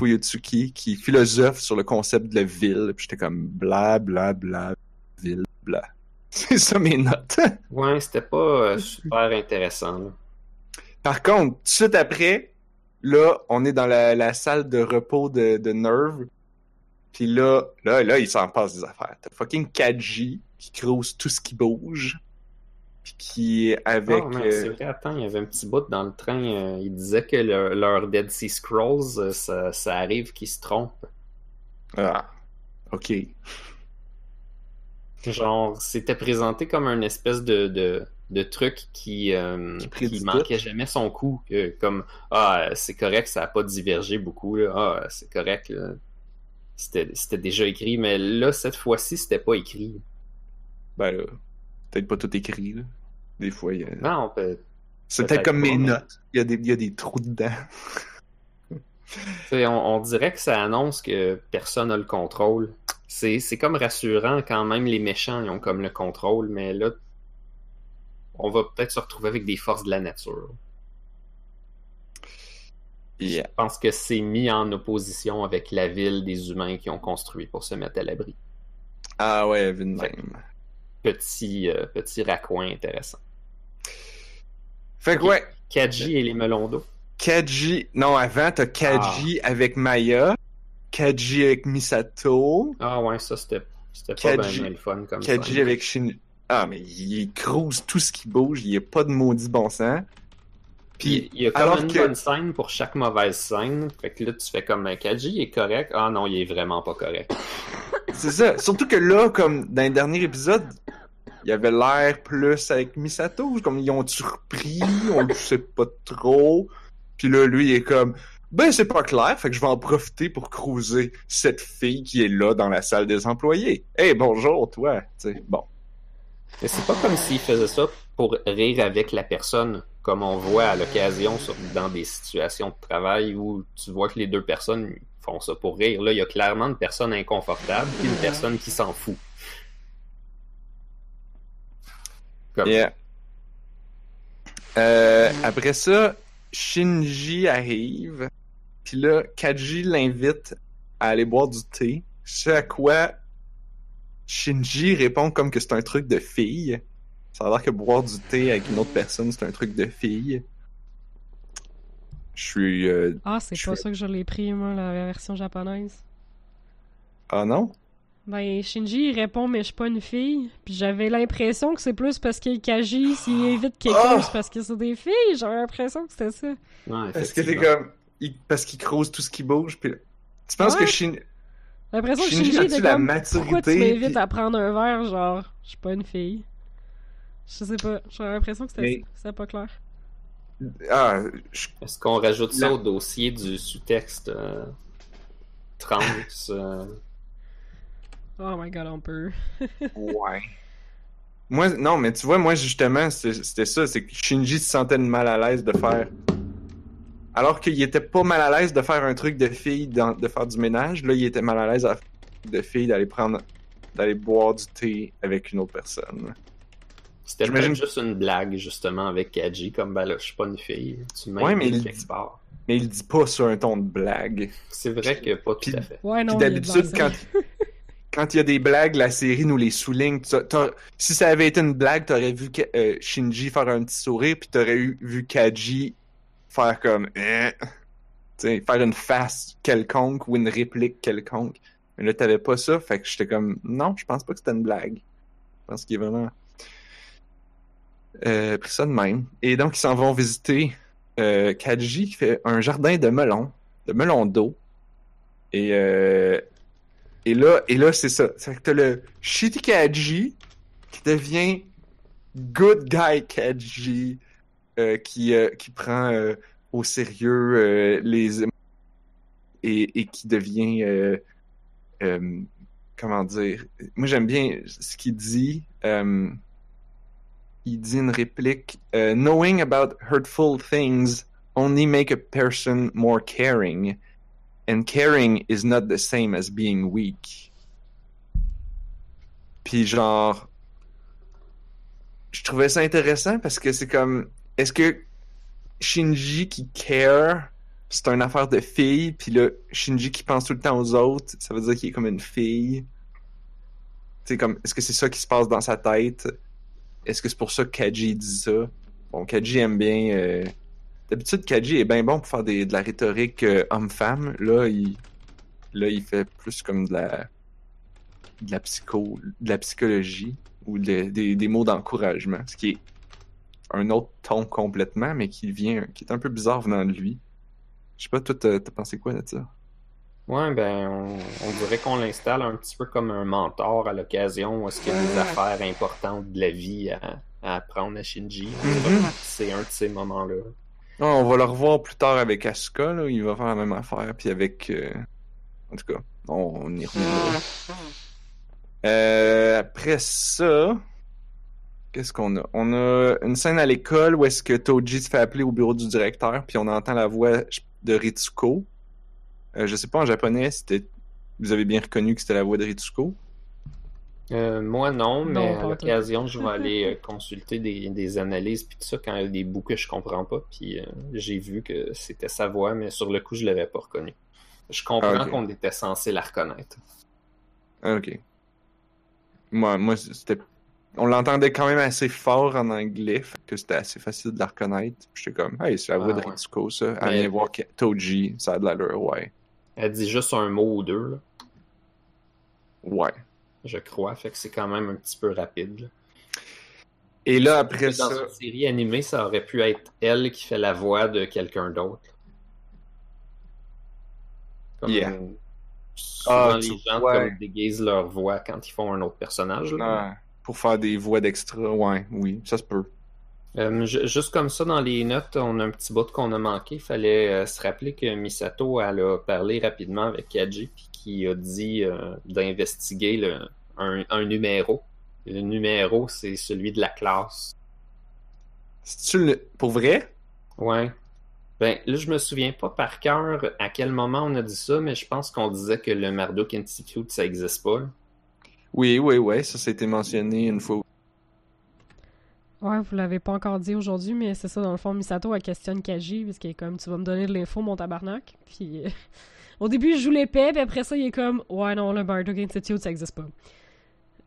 qui philosophe sur le concept de la ville. Puis j'étais comme bla bla bla, ville, bla. C'est ça mes notes. Ouais, c'était pas euh, super intéressant. Par contre, tout de suite après, là, on est dans la, la salle de repos de, de Nerve. Puis là, là, là, il s'en passe des affaires. T'as fucking Kaji qui crouse tout ce qui bouge. Puis qui avec... C'est euh, vrai, attends, il y avait un petit bout dans le train. euh, il disait que leur, leur Dead Sea Scrolls, euh, ça, ça arrive qu'ils se trompent. Ah, ok. Genre, c'était présenté comme un espèce de, de, de truc qui, euh, Qui tout. jamais son coup. comme, ah, c'est correct, ça a pas divergé beaucoup. Là. Ah, c'est correct. là. C'était c'était déjà écrit, mais là, cette fois-ci, c'était pas écrit. Ben là, peut-être pas tout écrit, là. Des fois, il y a... Non, on peut- C'est peut-être comme pas, mes mais- notes. Il y, a des, il y a des trous dedans. On, on dirait que ça annonce que personne n'a le contrôle. C'est c'est comme rassurant quand même les méchants ils ont comme le contrôle, mais là, on va peut-être se retrouver avec des forces de la nature. Yeah. Je pense que c'est mis en opposition avec la ville des humains qui ont construit pour se mettre à l'abri. Ah ouais, même. Petit, euh, petit raccoin intéressant. Fait que ouais, Kaji et les melons d'eau. Kaji... Non, avant, t'as Kaji avec Maya. Kaji avec Misato. Ah ouais, ça c'était c'était pas Kaji- bien le fun comme Kaji ça. avec Shin... Ah, mais il crouse tout ce qui bouge. Il n'y a pas de maudit bon sens. Puis il y a comme alors une que- bonne scène pour chaque mauvaise scène. Fait que là, tu fais comme Kaji est correct. Ah non, il est vraiment pas correct. c'est ça. Surtout que là, comme dans le dernier épisode, il y avait l'air plus avec Misato. Comme ils ont surpris, on le sait pas trop. Puis là, lui, il est comme... Ben, c'est pas clair, fait que je vais en profiter pour cruiser cette fille qui est là dans la salle des employés. Hey, bonjour, toi. Sais, bon. Mais c'est pas comme s'il faisait ça pour rire avec la personne, comme on voit à l'occasion dans des situations de travail où tu vois que les deux personnes font ça pour rire. Là, il y a clairement une personne inconfortable et une personne qui s'en fout. Comme Yeah. Euh, après ça, Shinji arrive. Puis là, Kaji l'invite à aller boire du thé. Ce à quoi Shinji répond comme que c'est un truc de fille. Ça a l'air que boire du thé avec une autre personne, c'est un truc de fille. Je suis... euh, Ah, c'est pas ça que je l'ai pris, moi, la version japonaise. Ah non? Ben, Shinji, il répond, mais je suis pas une fille. Puis j'avais l'impression que c'est plus parce qu'il Kaji, s'il évite quelqu'un, Ah! c'est parce que c'est des filles. J'avais l'impression que c'était ça. Ouais, Parce que c'est effectivement. comme... il- Parce qu'il croise tout ce qui bouge. Puis... Tu penses Ouais. que Shin... J'ai l'impression que Shinji était la comme, maturité, pourquoi tu m'invites puis- à prendre un verre, genre, je suis pas une fille. Je sais pas, j'avais l'impression que c'était Mais- c'était pas clair. Ah, je Est-ce qu'on rajoute ça au dossier du sous-texte euh, trans? euh, Oh my god, on peut. Ouais. Moi, non, mais tu vois, moi, justement, c'était ça. C'est que Shinji se sentait mal à l'aise de faire. Alors qu'il était pas mal à l'aise de faire un truc de fille, dans- de faire du ménage, là, il était mal à l'aise à- de fille d'aller prendre. d'aller boire du thé avec une autre personne. C'était J'imagine- juste une blague, justement, avec Kaji, comme ben là, je suis pas une fille. Tu Ouais, mais il- quelque part. Mais il dit pas sur un ton de blague. C'est vrai que pas tout à fait. Ouais, non, Puis d'habitude, quand, quand il y a des blagues, la série nous les souligne. T'as- t'as- si ça avait été une blague, t'aurais vu euh, Shinji faire un petit sourire, puis t'aurais eu, vu Kaji faire comme... Eh. Tu sais, faire une face quelconque ou une réplique quelconque. Mais là, t'avais pas ça, fait que j'étais comme... Non, je pense pas que c'était une blague. Je pense qu'il est vraiment... Euh, pris ça de même. Et donc, ils s'en vont visiter euh, Kaji qui fait un jardin de melons. de melon d'eau. Et, euh, et là, et là c'est ça. C'est que t'as le Shitty Kaji qui devient Good Guy Kaji, qui, euh, qui prend euh, au sérieux euh, les et, et qui devient euh, euh, comment dire moi j'aime bien ce qu'il dit euh, il dit une réplique euh, knowing about hurtful things only make a person more caring and caring is not the same as being weak puis genre je trouvais ça intéressant parce que c'est comme est-ce que Shinji qui care c'est une affaire de fille, puis là, Shinji qui pense tout le temps aux autres, ça veut dire qu'il est comme une fille? Sais, comme, est-ce que c'est ça qui se passe dans sa tête? Est-ce que c'est pour ça que Kaji dit ça? Bon, Kaji aime bien... euh, D'habitude, Kaji est bien bon pour faire de la rhétorique euh, homme-femme. Là, il... Là, il fait plus comme de la... de la psycho... de la psychologie ou de- des, des mots d'encouragement, ce qui est un autre ton complètement, mais qui vient... qui est un peu bizarre venant de lui. Je sais pas, toi, t'as t'as pensé quoi de ça? Ouais, ben, on, on dirait qu'on l'installe un petit peu comme un mentor à l'occasion où est-ce qu'il y a des affaires importantes de la vie à, à apprendre à Shinji. Mhm. C'est un de ces moments-là. Ah, on va le revoir plus tard avec Asuka, là. Il va faire la même affaire, puis avec... euh, En tout cas, on, on y reviendra. Euh, après ça... Qu'est-ce qu'on a? On a une scène à l'école où est-ce que Toji se fait appeler au bureau du directeur, puis on entend la voix de Ritsuko. Euh, je sais pas en japonais, c'était... Vous avez bien reconnu que c'était la voix de Ritsuko? Euh, moi, non, mais Non, à l'occasion, je vais aller euh, consulter des, des analyses puis tout ça quand il y a des bouts que je comprends pas. Puis euh, j'ai vu que c'était sa voix, mais sur le coup, je l'avais pas reconnu. Je comprends Ah, qu'on était censé la reconnaître. Ah, ok. Moi, moi c'était. On l'entendait quand même assez fort en anglais, fait que c'était assez facile de la reconnaître. J'étais comme, hey, c'est la voix Ah, de ouais. Ritsuko, ça. Elle voir Toji, ça a de l'allure, ouais. Elle dit juste un mot ou deux, là, Ouais. je crois. Fait que c'est quand même un petit peu rapide. là. Et là, après Dans ça. une série animée, ça aurait pu être elle qui fait la voix de quelqu'un d'autre. Comme Yeah. souvent Ah, les gens ouais. comme déguisent leur voix quand ils font un autre personnage. là. Pour faire des voix d'extra, ouais, oui, ça se peut. Euh, ju- juste comme ça, dans les notes, on a un petit bout qu'on a manqué. Il fallait euh, se rappeler que Misato elle a parlé rapidement avec Kaji puis qui a dit euh, d'investiguer un, un numéro. Le numéro, c'est celui de la classe. C'est-tu le... Pour vrai? Ouais. Ben, là, je me souviens pas par cœur à quel moment on a dit ça, mais je pense qu'on disait que le Marduk Institute, ça existe pas. là. Oui, oui, oui, ça, ça a été mentionné une fois. Ouais, vous l'avez pas encore dit aujourd'hui, mais c'est ça, dans le fond, Misato, elle questionne Kaji, parce qu'elle est comme, tu vas me donner de l'info, mon tabarnak. Puis, euh, au début, il joue l'épée, puis après ça, il est comme, ouais, non, le Bardock Institute, ça existe pas.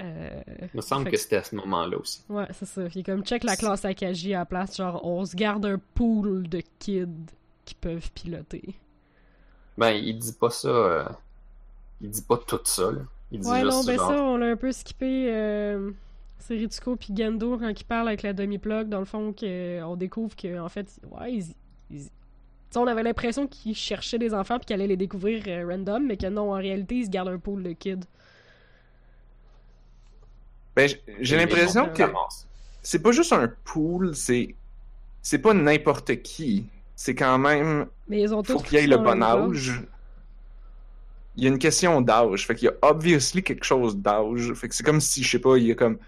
Euh, Il me semble Fait que que- c'était à ce moment-là aussi. ouais, c'est ça. Puis, il est comme, check la classe à Kaji à la place, genre, on se garde un pool de kids qui peuvent piloter. Ben, il dit pas ça. euh, Il dit pas tout ça, là. Il dit Ouais, juste non, ben genre. ça, on l'a un peu skippé. Euh, c'est Ritsuko puis Gendo quand ils parlent avec la demi-plug, dans le fond, que, on découvre que en fait, ouais, ils. ils- tu sais, on avait l'impression qu'ils cherchaient des enfants puis qu'ils allaient les découvrir euh, random, mais que non, en réalité, ils se gardent un pool de kids. Ben, j'ai l'impression que c'est pas juste un pool, c'est c'est pas n'importe qui. C'est quand même Mais ils ont tous. faut qu'il y ait le bon âge. Il y a une question d'âge. Fait qu'il y a obviously quelque chose d'âge. Fait que c'est comme si, je sais pas, il y a comme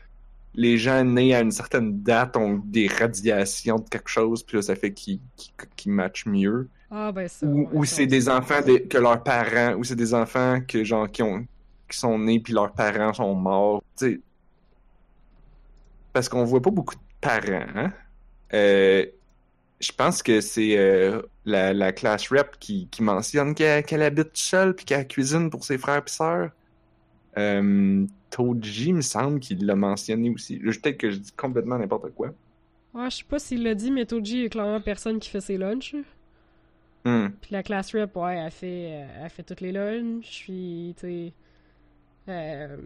les gens nés à une certaine date ont des radiations de quelque chose, puis là, ça fait qu'ils qu'ils- qu'ils matchent mieux. Ah, ben ça. Ou, ou c'est des enfants que leurs parents, ou c'est des enfants que genre qui ont qui sont nés puis leurs parents sont morts. Tu sais, parce qu'on voit pas beaucoup de parents. Hein? Euh, je pense que c'est euh, la, la classe rep qui, qui mentionne qu'elle habite seule puis qu'elle cuisine pour ses frères et sœurs. Euh, Toji, il me semble qu'il l'a mentionné aussi. Peut-être que je dis complètement n'importe quoi. Ouais, je sais pas s'il l'a dit, mais Toji est clairement personne qui fait ses lunchs. Hmm. Puis la classe rep, ouais, elle fait, euh, elle fait toutes les lunchs. Puis, tu sais. euh,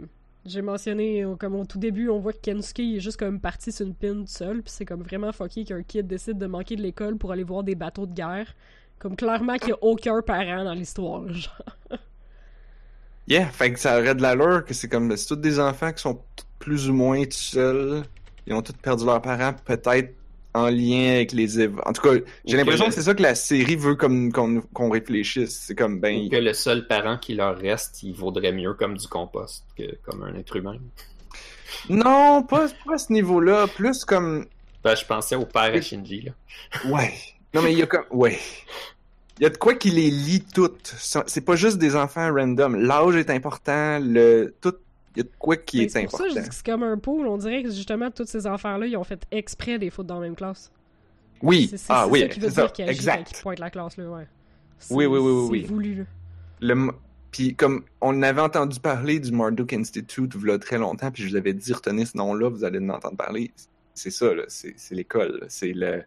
J'ai mentionné, euh, comme au tout début, on voit que Kensuke est juste comme parti sur une pin tout seul. Puis c'est comme vraiment fucké qu'un kid décide de manquer de l'école pour aller voir des bateaux de guerre. Comme clairement qu'il n'y a aucun parent dans l'histoire, genre. Yeah, fait que ça aurait de l'allure que c'est comme, c'est tous des enfants qui sont plus ou moins tout seuls. Ils ont tous perdu leurs parents, peut-être en lien avec les év- En tout cas, j'ai Ou l'impression que que c'est ça que la série veut comme qu'on réfléchisse. C'est comme, ben, Que le seul parent qui leur reste, il vaudrait mieux comme du compost que comme un être humain. non, pas, pas à ce niveau-là. Plus comme, Ben, je pensais au père à Shinji, là. ouais. Non, mais il y a comme, ouais. Il y a de quoi qui les lie toutes. C'est pas juste des enfants random. L'âge est important, le, tout, y a de quoi qui est C'est pour ça important. que je dis que c'est comme un pool. On dirait que justement, tous ces enfants-là, ils ont fait exprès des fautes dans la même classe. Oui, C'est c'est- ah c'est oui, ça qui veut c'est ça, exact. pointe la classe, là, ouais. C'est- Oui, oui, oui, oui, C'est oui. voulu, là. le puis comme on avait entendu parler du Marduk Institute il y a très longtemps puis je vous avais dit retenez ce nom-là vous allez en entendre parler c'est ça là c'est c'est l'école c'est le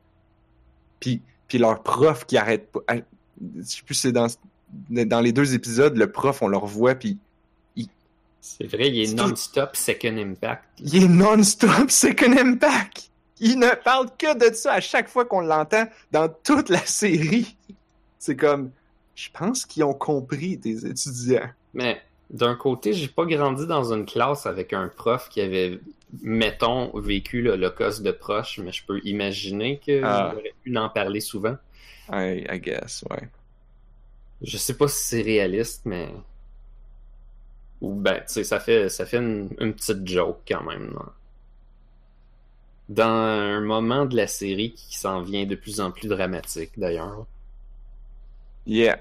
puis puis leur prof qui arrête pas ah, je sais plus si c'est dans dans les deux épisodes le prof on le revoit puis C'est vrai, il est non-stop Second Impact. il est non-stop Second Impact il ne parle que de ça à chaque fois qu'on l'entend dans toute la série c'est comme je pense qu'ils ont compris des étudiants Mais d'un côté, j'ai pas grandi dans une classe avec un prof qui avait, mettons, vécu l'Holocauste de proche, mais je peux imaginer qu'il Ah. aurait pu en parler souvent. I, I guess ouais Je sais pas si c'est réaliste, mais. Ou ben, tu sais, ça fait, une, petite joke quand même. là. Dans un moment de la série qui s'en vient de plus en plus dramatique, d'ailleurs. Yeah.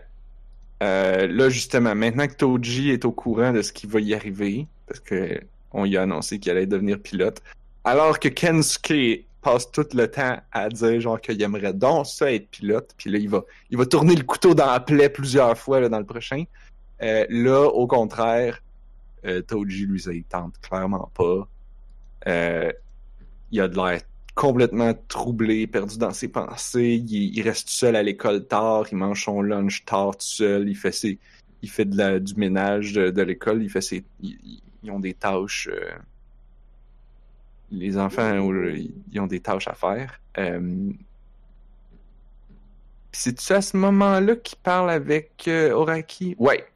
Euh, là, justement, maintenant que Toji est au courant de ce qui va y arriver, parce que on lui a annoncé qu'il allait devenir pilote, alors que Kensuke passe tout le temps à dire genre qu'il aimerait donc ça être pilote, puis là, il va, tourner le couteau dans la plaie plusieurs fois dans le prochain. Euh, là, au contraire, euh, Toji, lui, ça il tente clairement pas. Euh, il a de l'air complètement troublé, perdu dans ses pensées. Il, reste tout seul à l'école tard, il mange son lunch tard tout seul, il fait ses, il fait du ménage de, l'école, il fait ses, ils, ont des tâches. euh, les enfants, ils- ont des tâches à faire. Euh, c'est-tu à ce moment-là qu'il parle avec euh, Oraki? Ouais.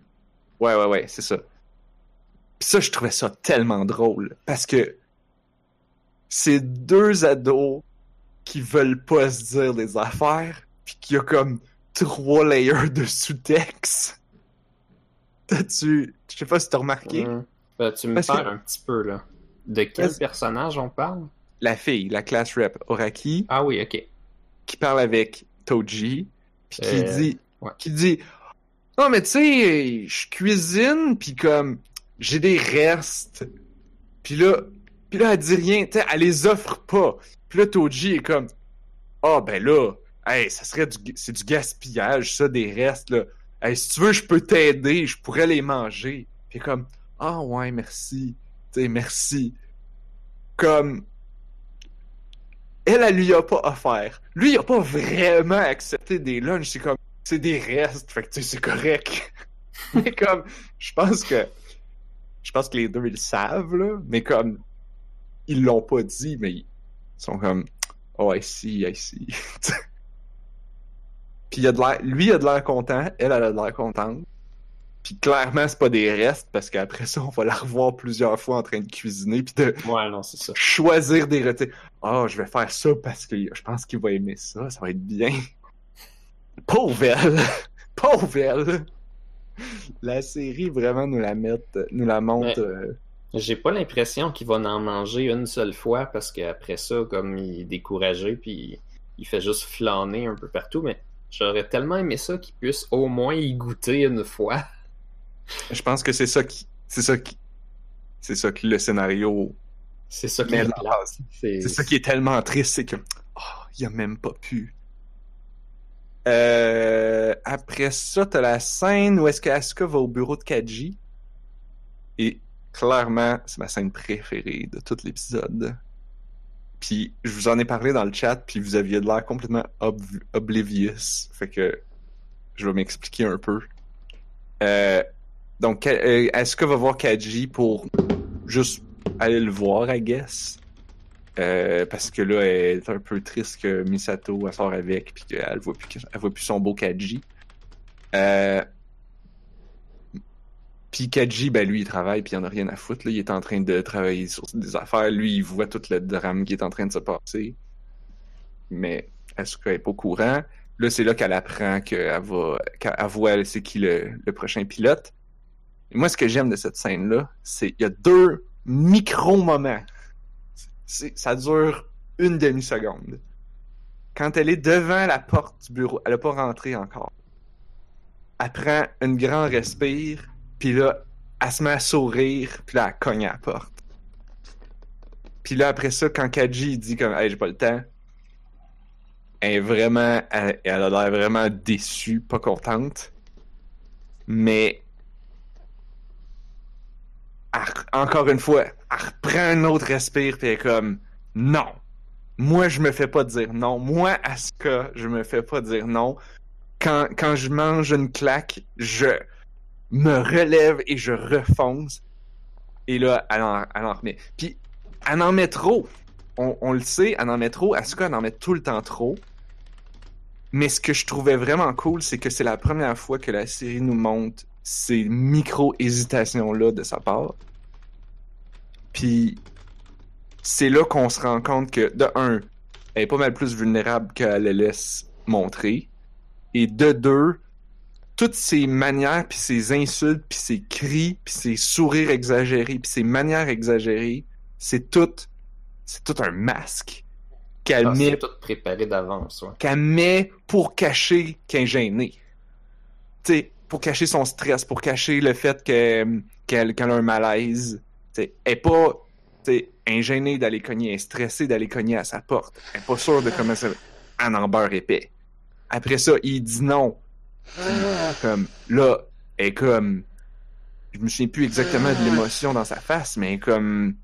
Ouais, ouais, ouais, c'est ça. Puis ça, je trouvais ça tellement drôle. Parce que c'est deux ados qui veulent pas se dire des affaires, puis qu'il y a comme trois layers de sous-texte. T'as-tu... Je sais pas si t'as remarqué. Hum. Ben, tu me que- perds un petit peu, là. De quel Parce- personnage on parle? La fille, la class rep, Oraki, Ah oui, ok. qui parle avec Toji, puis qui Euh, dit... ouais. Qui dit... Non, mais tu sais, je cuisine, puis comme... J'ai des restes. Puis là... Puis là, elle dit rien. Tu sais, elle les offre pas. Puis là, Toji est comme... Ah, ben là... Hey, ça serait du... C'est du gaspillage, ça, des restes, là. Hey, si tu veux, je peux t'aider. Je pourrais les manger. Puis comme... Ah, ouais, merci. Tu sais, merci. Comme... Elle, elle lui a pas offert. Lui, il a pas vraiment accepté des lunchs. C'est comme, c'est des restes. Fait que, tu c'est correct. mais comme, je pense que, je pense que les deux, ils le savent, là. Mais comme, ils l'ont pas dit, mais ils sont comme, oh, I see, I see. Puis il a de l'air, lui, il a de l'air content. Elle, elle a de l'air contente. Puis clairement, c'est pas des restes parce qu'après ça, on va la revoir plusieurs fois en train de cuisiner puis de Ouais, non, ça. choisir des retés. Ah, je vais faire ça parce que je pense qu'il va aimer ça, ça va être bien. Pauvre elle! Pauvre elle! La série vraiment nous la met, nous la montre. euh, J'ai pas l'impression qu'il va en manger une seule fois parce qu'après ça, comme il est découragé, puis il fait juste flâner un peu partout, mais j'aurais tellement aimé ça qu'il puisse au moins y goûter une fois. Je pense que c'est ça qui, c'est ça qui, c'est ça que le scénario, C'est ça qui est c'est ça qui est tellement triste, c'est que, oh, il a même pas pu. Euh, après ça, t'as la scène où est-ce que Asuka va au bureau de Kaji. Et clairement, c'est ma scène préférée de tout l'épisode. Puis je vous en ai parlé dans le chat, puis vous aviez de l'air complètement ob- oblivious. Fait que je vais m'expliquer un peu. Euh, donc, euh, Asuka va voir Kaji pour juste aller le voir, I guess. Euh, parce que là, elle est un peu triste que Misato elle sort avec, puis qu'elle voit plus, voit plus son beau Kaji. Euh... Puis Kaji, ben lui, il travaille, puis il en a rien à foutre. Là. Il est en train de travailler sur des affaires. Lui, il voit tout le drame qui est en train de se passer. Mais qu'elle est pas au courant? Là, c'est là qu'elle apprend qu'elle va, qu'elle voit c'est qui le, le prochain pilote. Et moi, ce que j'aime de cette scène-là, c'est il y a deux micro-moments. Ça dure une demi-seconde. Quand elle est devant la porte du bureau, elle n'a pas rentré encore. Elle prend une grande respire, puis là, elle se met à sourire, puis là, elle cogne à la porte. Puis là, après ça, quand Kaji dit comme « Hey, j'ai pas le temps », elle est vraiment... Elle, a l'air vraiment déçue, pas contente. Mais encore une fois, elle reprend un autre respire, puis comme non. Moi, je me fais pas dire non. Moi, Asuka, je me fais pas dire non. Quand, je mange une claque, je me relève et je refonce. Et là, elle en, remet. Puis, elle en met trop. On, on le sait, elle en met trop. Asuka, elle en met tout le temps trop. Mais ce que je trouvais vraiment cool, c'est que c'est la première fois que la série nous montre ces micro-hésitations-là de sa part. Puis c'est là qu'on se rend compte que, de un, elle est pas mal plus vulnérable qu'elle le laisse montrer. Et de deux, toutes ces manières, puis ces insultes, puis ces cris, puis ces sourires exagérés, puis ces manières exagérées, c'est tout, c'est tout un masque qu'elle Ah, met tout préparé d'avance. Ouais. qu'elle met pour cacher qu'elle est gênée. Tu sais, pour cacher son stress, pour cacher le fait que- qu'elle qu'elle a un malaise. Elle est pas gênée d'aller cogner, elle est stressée d'aller cogner à sa porte. Elle est pas sûre de comment ça en beurre épais. Après ça, il dit non. Comme, là, elle est comme... Je me souviens plus exactement de l'émotion dans sa face, mais comme...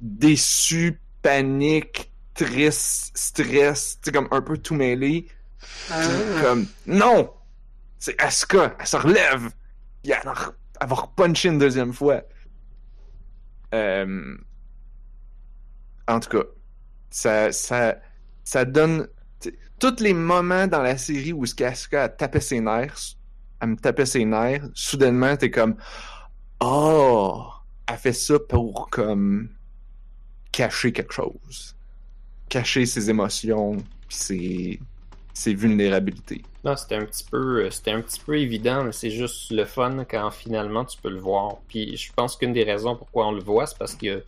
Déçue, panique, triste, stress, tu comme un peu tout mêlé. Comme, non! C'est Asuka, elle se relève! Puis elle, elle va repuncher une deuxième fois. Euh, En tout cas, ça, ça, ça donne. Tous les moments dans la série où ce qu'Asuka a tapé ses nerfs, elle me tapait ses nerfs, soudainement, t'es comme, oh! Elle fait ça pour, comme, cacher quelque chose. Cacher ses émotions, puis ses, ses vulnérabilités. Non, c'était un petit peu, euh, c'était un petit peu évident, mais c'est juste le fun quand finalement tu peux le voir. Puis je pense qu'une des raisons pourquoi on le voit, c'est parce que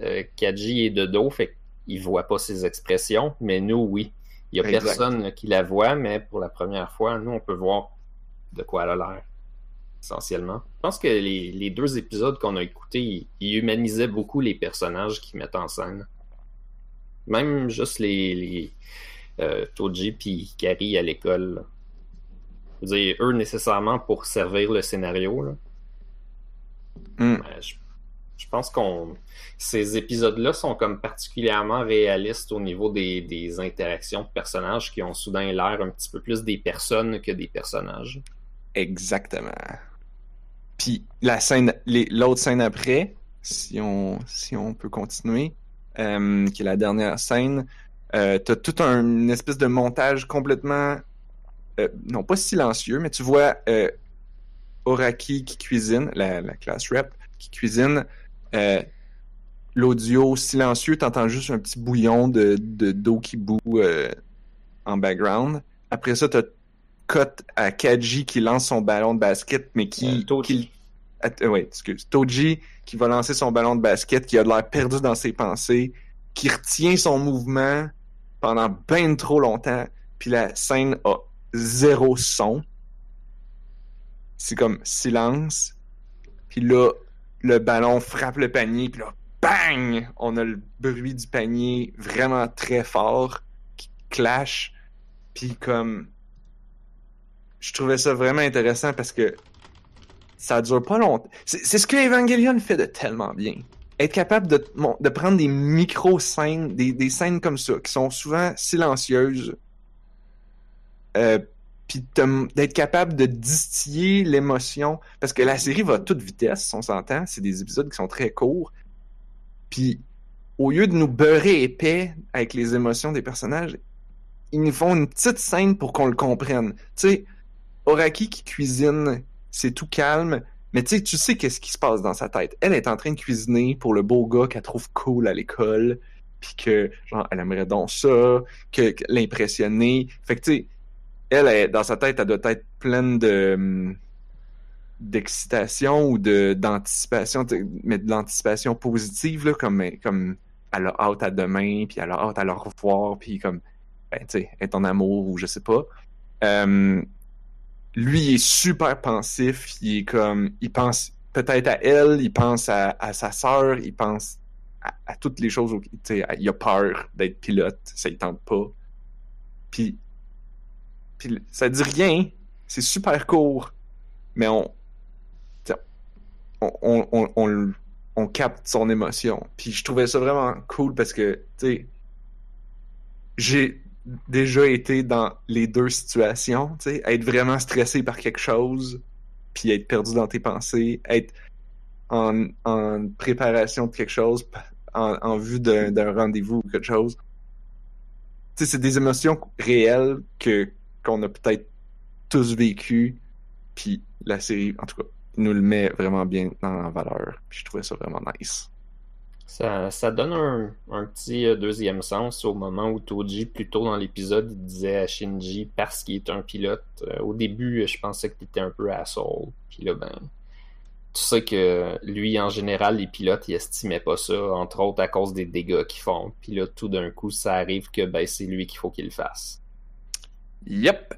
euh, Kaji est de dos, fait qu'il voit pas ses expressions, mais nous, oui. Il y a Exact. personne qui la voit, mais pour la première fois, nous, on peut voir de quoi elle a l'air, essentiellement. Je pense que les, les deux épisodes qu'on a écoutés, ils, ils humanisaient beaucoup les personnages qu'ils mettent en scène. Même juste les, les euh, Toji puis Kari à l'école. dire, eux nécessairement pour servir le scénario. Là. Hmm. Mais je, je pense qu'on ces épisodes-là sont comme particulièrement réalistes au niveau des, des interactions de personnages qui ont soudain l'air un petit peu plus des personnes que des personnages. Exactement. Puis la scène, l'autre scène après, si on, si on peut continuer, euh, qui est la dernière scène, euh, t'as tout un une espèce de montage complètement, euh, non pas silencieux, mais tu vois euh, Oraki qui cuisine, la, la classe rep qui cuisine, euh, l'audio silencieux, t'entends juste un petit bouillon de de- d'eau qui bout euh, en background. Après ça, t'as cut à Kaji qui lance son ballon de basket, mais qui... Euh, qui- euh, oui, excuse. Toji qui va lancer son ballon de basket, qui a de l'air perdu dans ses pensées, qui retient son mouvement pendant bien trop longtemps, puis la scène a zéro son. C'est comme silence. Puis là, le ballon frappe le panier, puis là, bang! On a le bruit du panier vraiment très fort qui clash. Puis comme... Je trouvais ça vraiment intéressant parce que ça dure pas longtemps. C'est ce que Evangelion fait de tellement bien. Être capable de, prendre des micro-scènes, des, scènes comme ça, qui sont souvent silencieuses, euh, puis d'être capable de distiller l'émotion, parce que la série va à toute vitesse, on s'entend, c'est des épisodes qui sont très courts, puis au lieu de nous beurrer épais avec les émotions des personnages, ils nous font une petite scène pour qu'on le comprenne. Tu sais, Oraki qui cuisine, c'est tout calme, mais tu sais, tu sais qu'est-ce qui se passe dans sa tête. Elle est en train de cuisiner pour le beau gars qu'elle trouve cool à l'école, puis que, genre, elle aimerait donc ça, que, l'impressionner. Fait que, tu sais, elle, est, dans sa tête, elle doit être pleine de hum, d'excitation ou de d'anticipation, mais de l'anticipation positive, là, comme, comme elle a hâte à demain, puis elle a hâte à le revoir, puis comme, ben, tu sais, être en amour ou je sais pas. Euh, lui, il est super pensif, il est comme, il pense peut-être à elle, il pense à, à sa sœur, il pense à, à toutes les choses, tu sais, il a peur d'être pilote, ça il tente pas. Puis, puis ça dit rien, c'est super court, mais on, on, on, on, on capte son émotion. Puis je trouvais ça vraiment cool parce que, tu sais, j'ai déjà été dans les deux situations, tu sais, être vraiment stressé par quelque chose, puis être perdu dans tes pensées, être en, préparation de quelque chose, en, vue d'un rendez-vous ou quelque chose. C'est des émotions réelles que qu'on a peut-être tous vécues, puis la série, en tout cas, nous le met vraiment bien en valeur, puis je trouvais ça vraiment nice. Ça, ça donne un, un petit euh, deuxième sens au moment où Toji, plus tôt dans l'épisode, il disait à Shinji, parce qu'il est un pilote, euh, au début, je pensais que t'étais un peu asshole. Puis là, ben, tu sais que lui, en général, les pilotes, ils estimaient pas ça, entre autres à cause des dégâts qu'ils font. Puis là, tout d'un coup, ça arrive que ben, c'est lui qu'il faut qu'il le fasse. Yep!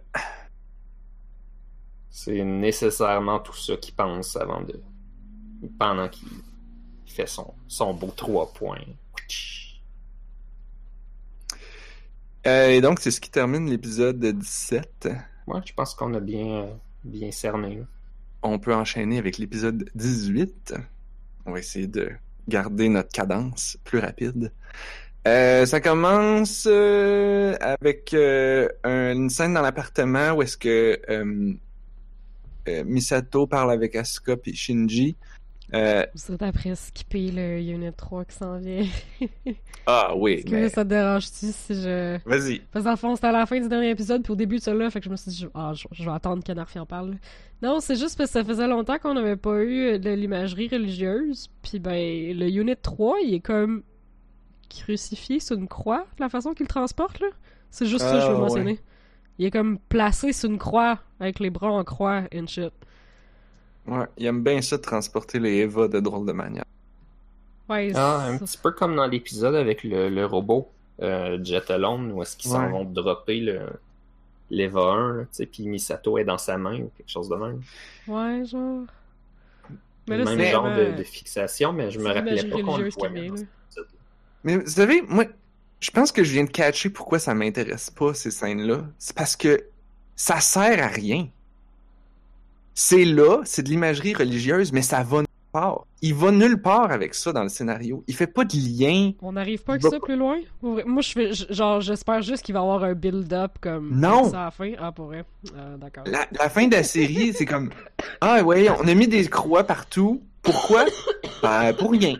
C'est nécessairement tout ça qu'il pense avant de. pendant qu'il fait son, son beau trois points. Euh, et donc, c'est ce qui termine l'épisode 17. Moi, je pense qu'on a bien, bien cerné. là. On peut enchaîner avec l'épisode 18. On va essayer de garder notre cadence plus rapide. Euh, ça commence euh, avec euh, une scène dans l'appartement où est-ce que Misato parle avec Asuka et Shinji. Euh, Vous êtes après skipper le Unit 3 qui s'en vient. ah oui, Est-ce que mais... ça te dérange-tu si je... Vas-y. Parce que dans le fond, c'était à la fin du dernier épisode, puis au début de celui-là, fait que je me suis dit, je, ah, je, je vais attendre qu'Anarfie en parle. Non, c'est juste parce que ça faisait longtemps qu'on n'avait pas eu de l'imagerie religieuse, puis ben, le Unit 3, il est comme crucifié sur une croix, la façon qu'il transporte, là. C'est juste ça que je Ah, veux ouais. mentionner. Il est comme placé sur une croix, avec les bras en croix and shit. Ouais, il aime bien ça de transporter les Eva de drôle de manière. Ouais, Ah, un c'est- petit peu comme dans l'épisode avec le, le robot euh, Jet Alone, où est-ce qu'ils s'en Ouais. vont dropper le l'Eva 1, là, tu sais, puis Misato est dans sa main ou quelque chose de même. Ouais, genre... Mais le là, même genre de, de fixation, mais je me rappelais pas qu'on le voyait dans cet. Mais vous savez, moi, je pense que je viens de catcher pourquoi ça m'intéresse pas, ces scènes-là. C'est parce que ça sert à rien. C'est là, c'est de l'imagerie religieuse, mais ça va nulle part. Il va nulle part avec ça dans le scénario. Il fait pas de lien. On n'arrive pas avec Va ça plus loin? Moi, je fais, genre, j'espère juste qu'il va y avoir un build-up comme Non. ça à la fin. Ah, pour vrai. Ah, d'accord. La, la fin de la série, c'est comme Ah ouais, on a mis des croix partout. Pourquoi? Ben, pour rien.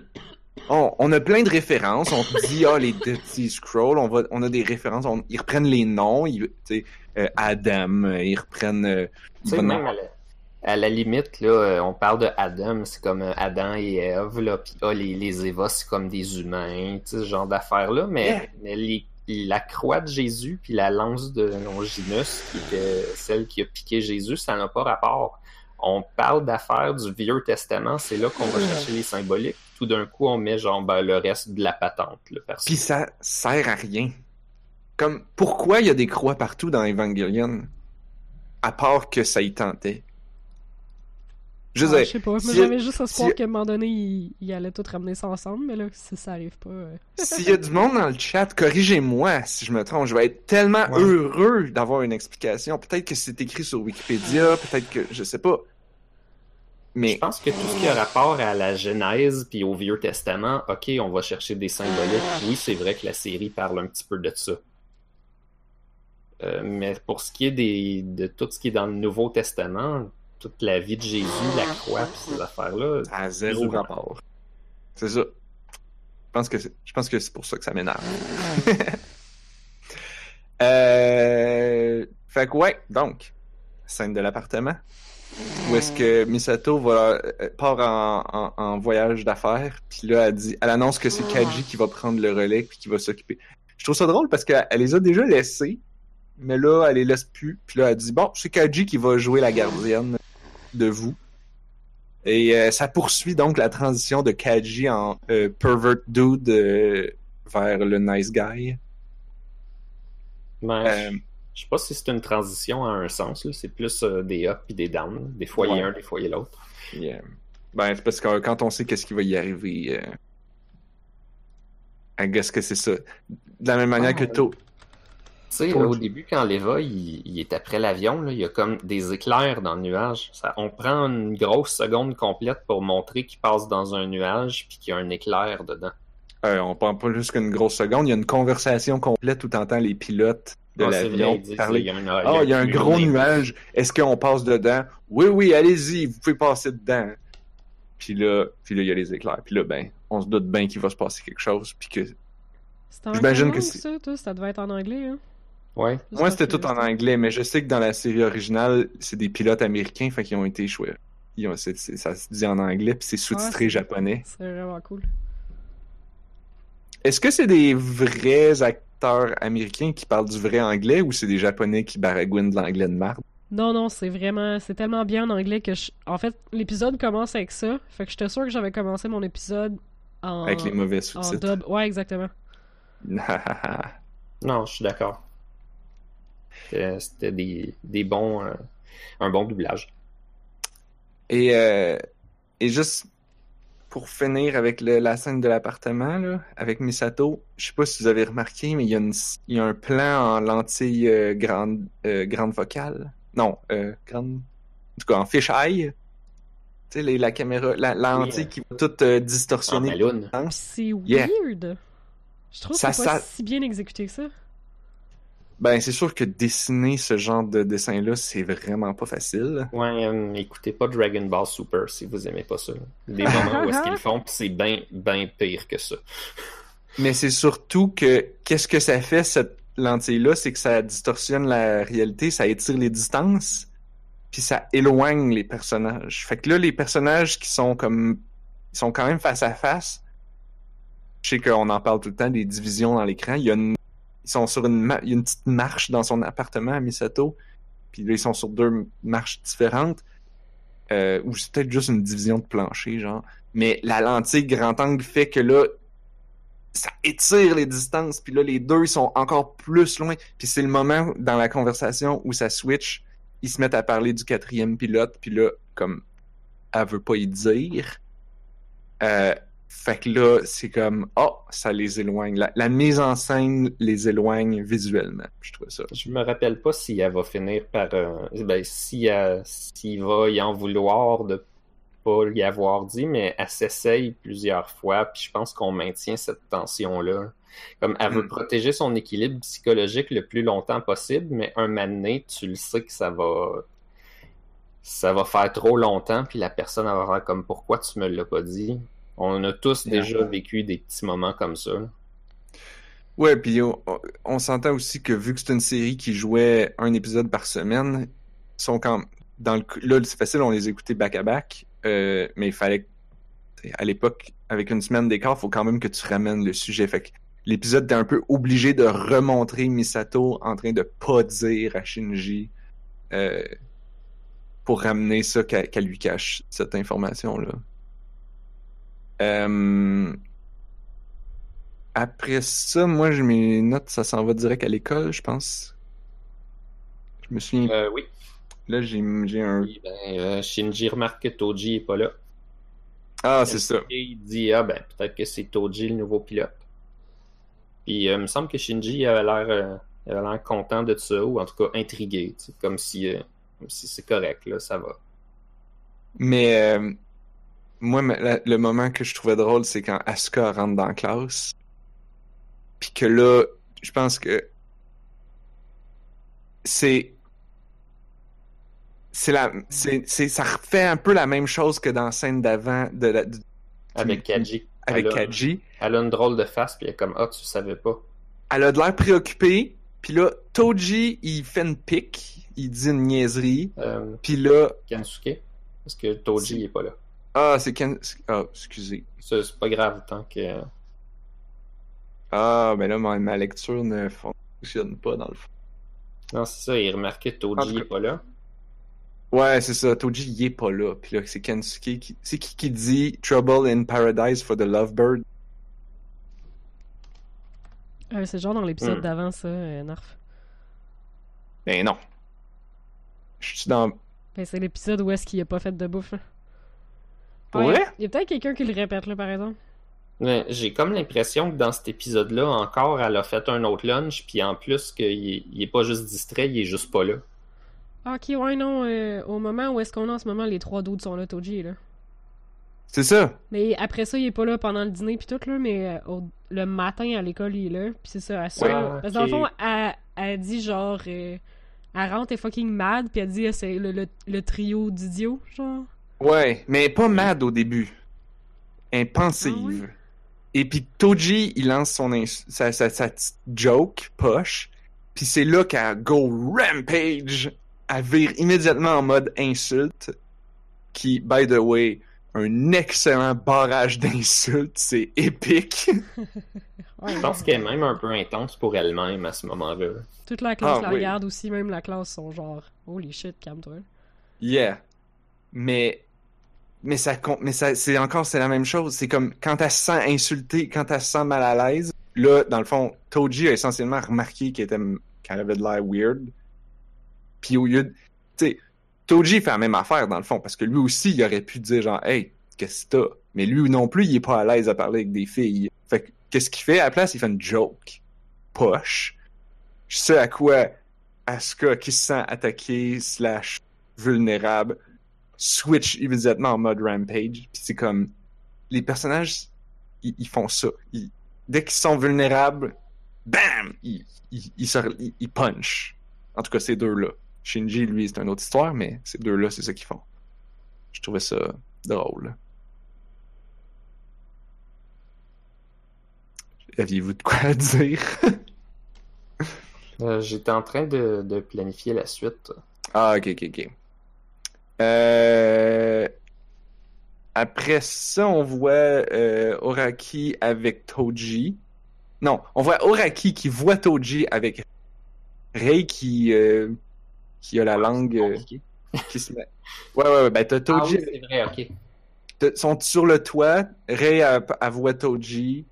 On, on a plein de références. On dit, ah, les Dead Sea Scrolls, on, va, on a des références. On- ils reprennent les noms. Ils, tu sais, euh, Adam, euh, ils reprennent. euh, même à la, à la limite, là, euh, on parle de Adam, c'est comme euh, Adam et Ève, là, puis ah, les, les Eva, c'est comme des humains, ce genre d'affaires-là, mais, Yeah. mais les- la croix de Jésus puis la lance de Longinus, qui était celle qui a piqué Jésus, ça n'a pas rapport. On parle d'affaires du Vieux Testament, c'est là qu'on va chercher les symboliques. Tout d'un coup, on met genre ben, le reste de la patente. Là, parce Puis ça sert à rien. Comme, pourquoi il y a des croix partout dans Evangelion? À part que ça y tentait? Je Ah, sais. je sais pas. Moi, si- j'avais juste espoir si- qu'à un moment donné, ils il allaient tout ramener ça ensemble, mais là, si ça arrive pas. euh, S'il y a du monde dans le chat, corrigez-moi si je me trompe. Je vais être tellement Ouais. heureux d'avoir une explication. Peut-être que c'est écrit sur Wikipédia, peut-être que je sais pas. Je Mais pense que tout ce qui a rapport à la Genèse puis au Vieux Testament, ok, on va chercher des symboliques. Oui, c'est vrai que la série parle un petit peu de ça. Euh, mais pour ce qui est des, de tout ce qui est dans le Nouveau Testament, toute la vie de Jésus, la croix puis ces affaires-là, ça a zéro rapport. C'est ça. pense que c'est, je pense que c'est pour ça que ça m'énerve. euh, fait que ouais, donc, scène de l'appartement. Où est-ce que Misato va, euh, part en, en, en voyage d'affaires, puis là, elle, dit, elle annonce que c'est Kaji qui va prendre le relais puis qui va s'occuper. Je trouve ça drôle parce qu'elle elle les a déjà laissés, mais là, elle les laisse plus. Puis là, elle dit, bon, c'est Kaji qui va jouer la gardienne de vous. Et euh, ça poursuit donc la transition de Kaji en euh, pervert dude euh, vers le nice guy. Ben, Euh, je- je sais pas si c'est une transition en un sens. C'est plus des up et des down. Des fois, il y a un, des fois, il y a l'autre. Yeah. Ben, c'est parce que quand on sait qu'est-ce qui va y arriver. I guess que c'est ça. De la même manière Ah, que To. Tu sais, au tu- début, quand Leva il, il est après l'avion, il y a comme des éclairs dans le nuage. Ça, on prend une grosse seconde complète pour montrer qu'il passe dans un nuage puis qu'il y a un éclair dedans. Euh, on prend pas juste qu'une grosse seconde. Il y a une conversation complète où t'entends les pilotes de Ah, l'avion parler. il y a un, Ah, il y a un gros nuage. Est-ce qu'on passe dedans? Oui, oui, allez-y, vous pouvez passer dedans. Puis là, puis là, il y a les éclairs. Puis là, ben, on se doute bien qu'il va se passer quelque chose. Puis que C'est en J'imagine que c'est- ça, toi? Ça devait être en anglais, hein? Ouais. moi, c'était tout en anglais, mais je sais que dans la série originale, c'est des pilotes américains, fait qu'ils ont été choisis. Ils ont, c'est- c'est- ça se dit en anglais, puis c'est sous-titré japonais. C'est vraiment cool. Est-ce que c'est des vrais acteurs américains qui parlent du vrai anglais ou c'est des japonais qui baragouinent de l'anglais de marde? Non, non, c'est vraiment... C'est tellement bien en anglais que je... En fait, l'épisode commence avec ça. Fait que j'étais sûr que j'avais commencé mon épisode en... Avec les mauvais en sous-titres. dub. Ouais, exactement. Non, je suis d'accord. C'était des, des bons, euh, un bon doublage. et, euh, et juste pour finir avec le- la scène de l'appartement, là, avec Misato, je sais pas si vous avez remarqué, mais il y a, une, il y a un plan en lentille euh, grande, euh, grande focale. Non, euh, grande. En tout cas, en fisheye. Tu sais, les- la caméra, la, lentille euh, qui va toute euh. Hein? C'est Yeah. weird. Je trouve Ça- que c'est pas ça- si bien exécuté que ça. Ben, c'est sûr que dessiner ce genre de dessin-là, c'est vraiment pas facile. Ouais, euh, écoutez pas Dragon Ball Super si vous aimez pas ça. Des moments où est-ce qu'ils le font, c'est bien ben pire que ça. Mais c'est surtout que qu'est-ce que ça fait cette lentille-là, c'est que ça distorsionne la réalité, ça étire les distances, puis ça éloigne les personnages. Fait que là, les personnages qui sont comme ils sont quand même face à face. Je sais qu'on en parle tout le temps des divisions dans l'écran. Il y a une ils sont sur une il y a une petite marche dans son appartement à Misato, puis là ils sont sur deux marches différentes. Euh, ou c'est peut-être juste une division de plancher, genre. Mais la lentille grand angle fait que là, ça étire les distances, puis là, les deux, ils sont encore plus loin. Puis c'est le moment dans la conversation où ça switch, ils se mettent à parler du quatrième pilote, puis là, comme, elle veut pas y dire. Euh, fait que là, c'est comme, oh, ça les éloigne. La, la mise en scène les éloigne visuellement. Je trouve ça. Je me rappelle pas si elle va finir par. euh, ben, si elle- s'il va y en vouloir de pas y avoir dit, mais elle s'essaye plusieurs fois, puis je pense qu'on maintient cette tension-là. Comme elle veut Mm. protéger son équilibre psychologique le plus longtemps possible, mais un donné, tu le sais que ça va. Ça va faire trop longtemps, puis la personne va faire comme pourquoi tu me l'as pas dit? On a tous Yeah. déjà vécu des petits moments comme ça. Ouais, puis on, on s'entend aussi que vu que c'est une série qui jouait un épisode par semaine, ils sont quand dans le là c'est facile, on les écoutait back à back, euh, mais il fallait à l'époque avec une semaine d'écart, faut quand même que tu ramènes le sujet. Fait que l'épisode t'es un peu obligé de remontrer Misato en train de pas dire à Shinji euh, pour ramener ça qu'elle qu'elle lui cache cette information là. Euh, après ça, moi, j'ai mes notes, ça s'en va direct à l'école, je pense. Je me souviens. Euh, oui. Là, j'ai un. Ben, euh, Shinji remarque que Toji est pas là. Ah, c'est ça. Et il dit Ah ben peut-être que c'est Toji le nouveau pilote. Puis euh, il me semble que Shinji avait l'air avait l'air content de ça, ou en tout cas intrigué, comme si comme si c'est correct, là, ça va. Mais moi, la- le moment que je trouvais drôle, c'est quand Asuka rentre dans la classe. Puis que là, je pense que c'est. C'est la. C'est, c'est, ça refait un peu la même chose que dans la scène d'avant de la, Avec Kaji. avec Elle a- Kaji. Elle a une drôle de face, puis elle est comme, ah, tu savais pas. Elle a de l'air préoccupée. Puis là, Toji, il fait une pique. Il dit une niaiserie. Euh, Puis là, Kensuke, parce que Toji il est pas là. Ah, c'est Ken... Ah, excusez. C'est c'est pas grave tant que. Ah, mais là, ma, ma lecture ne fonctionne pas dans le fond. Non, c'est ça, il remarquait que Toji tout est pas là. Ouais, c'est ça. Toji, il est pas là. Puis là, c'est Kensuke qui... C'est qui qui dit Trouble in Paradise for the Lovebird? Euh, c'est genre dans l'épisode Hmm. d'avant, ça, euh, Narf. Ben non. Je suis dans... Ben, c'est l'épisode où est-ce qu'il a pas fait de bouffe. là. Pour Ouais, vrai? Il y a peut-être quelqu'un qui le répète, là, par exemple. Mais j'ai comme l'impression que dans cet épisode-là, encore, elle a fait un autre lunch, puis en plus, qu'il est, il est pas juste distrait, il est juste pas là. Ok, ouais, non. euh, au moment où est-ce qu'on est en ce moment, les trois doutes sont là, Toji est là. C'est ça. Mais après ça, il est pas là pendant le dîner puis tout, là, mais euh, au- le matin à l'école, il est là. Puis c'est ça, elle sort. Ouais, Parce que dans le fond, elle, elle dit genre. euh, elle rentre, est fucking mad, puis elle dit euh, c'est le, le, le trio d'idiots, genre. Ouais, mais pas mad au début. Impensive. Et puis Toji, il lance son ins- sa, sa, sa petite joke, poche. Puis c'est là qu'elle go rampage. Elle vire immédiatement en mode insulte. Qui, by the way, un excellent barrage d'insultes. C'est épique. Ouais, Je pense qu'elle est même un peu intense pour elle-même à ce moment-là. Toute la classe Ah, la oui. regarde aussi, même la classe sont genre. Holy shit, calme-toi. Yeah. Mais mais ça mais ça c'est encore c'est la même chose, c'est comme quand elle se sent insultée, quand elle se sent mal à l'aise, là dans le fond, Toji a essentiellement remarqué qu'elle était qu'elle avait de l'air weird. Puis au lieu de tu sais Toji fait la même affaire dans le fond parce que lui aussi il aurait pu dire genre hey, qu'est-ce que t'as Mais lui non plus, il est pas à l'aise à parler avec des filles. Fait que qu'est-ce qu'il fait à la place, il fait une joke poche. Ce à quoi Asuka qui se sent attaqué slash vulnérable switch immédiatement en mode rampage. Puis c'est comme les personnages, ils, ils font ça. Ils- dès qu'ils sont vulnérables, bam, ils, ils, ils, se- ils- ils punch. En tout cas, ces deux-là. Shinji, lui, c'est une autre histoire, mais ces deux-là, c'est ça qu'ils font. Je trouvais ça drôle. Aviez-vous de quoi à dire? Euh, J'étais en train de, de planifier la suite. Ah, ok, ok, ok. Euh, Après ça, on voit euh, Oraki avec Toji. Non, on voit Oraki qui voit Toji avec Rei qui, euh, qui a la langue euh, qui se met. Ouais, ouais, ouais. Ben, t'as Ah Toji. oui, c'est vrai, ok. Sont sur le toit. Ray elle, elle voit Toji.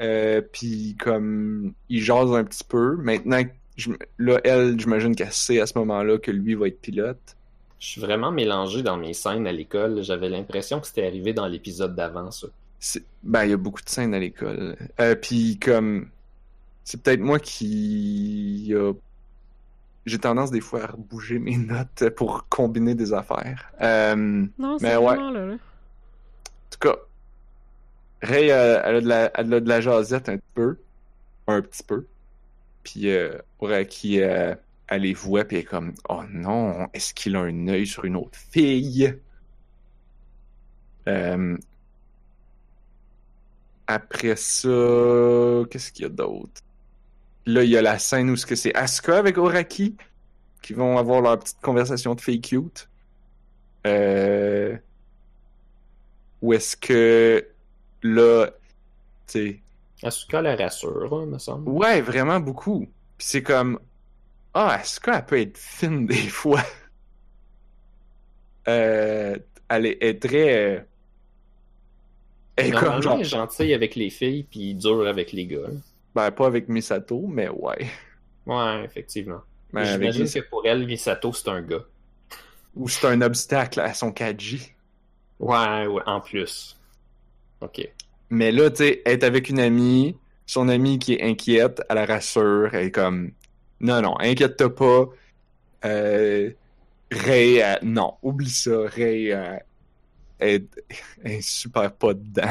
Euh, puis comme il jase un petit peu. Maintenant, je, là, elle, j'imagine qu'elle sait à ce moment-là que lui va être pilote. Je suis vraiment mélangé dans mes scènes à l'école. J'avais l'impression que c'était arrivé dans l'épisode d'avant, ça. C'est- Ben, il y a beaucoup de scènes à l'école. Euh, puis comme c'est peut-être moi qui a j'ai tendance des fois à bouger mes notes pour combiner des affaires. Euh, Non, c'est ouais. vraiment là, là. En tout cas, Ray, euh, elle, a de la, elle a de la jasette un peu. Un petit peu. Puis euh, Oraki, euh, elle les voit, puis elle est comme Oh non, est-ce qu'il a un œil sur une autre fille? Euh, Après ça, qu'est-ce qu'il y a d'autre? Là, il y a la scène où ce que c'est Asuka avec Oraki qui vont avoir leur petite conversation de fake cute. Euh... Ou est-ce que là, tu sais, Asuka la rassure, hein, me semble. ouais, vraiment beaucoup. Puis c'est comme, ah, Asuka, elle peut être fine des fois? euh, elle est, elle est très, euh, elle est comme Normalement, genre, il est gentil avec les filles, puis dur avec les gars. ben pas avec Misato, mais ouais. Ouais, effectivement. Ben, J'imagine que pour elle, Misato, c'est un gars. Ou c'est un obstacle à son Kaji. Ouais, ouais, en plus. Ok. Mais là, tu sais, être avec une amie, son amie qui est inquiète, elle la rassure, elle est comme, non, non, inquiète-toi pas. Euh, Ray, elle- non, oublie ça, Ray, euh, elle est super pas dedans.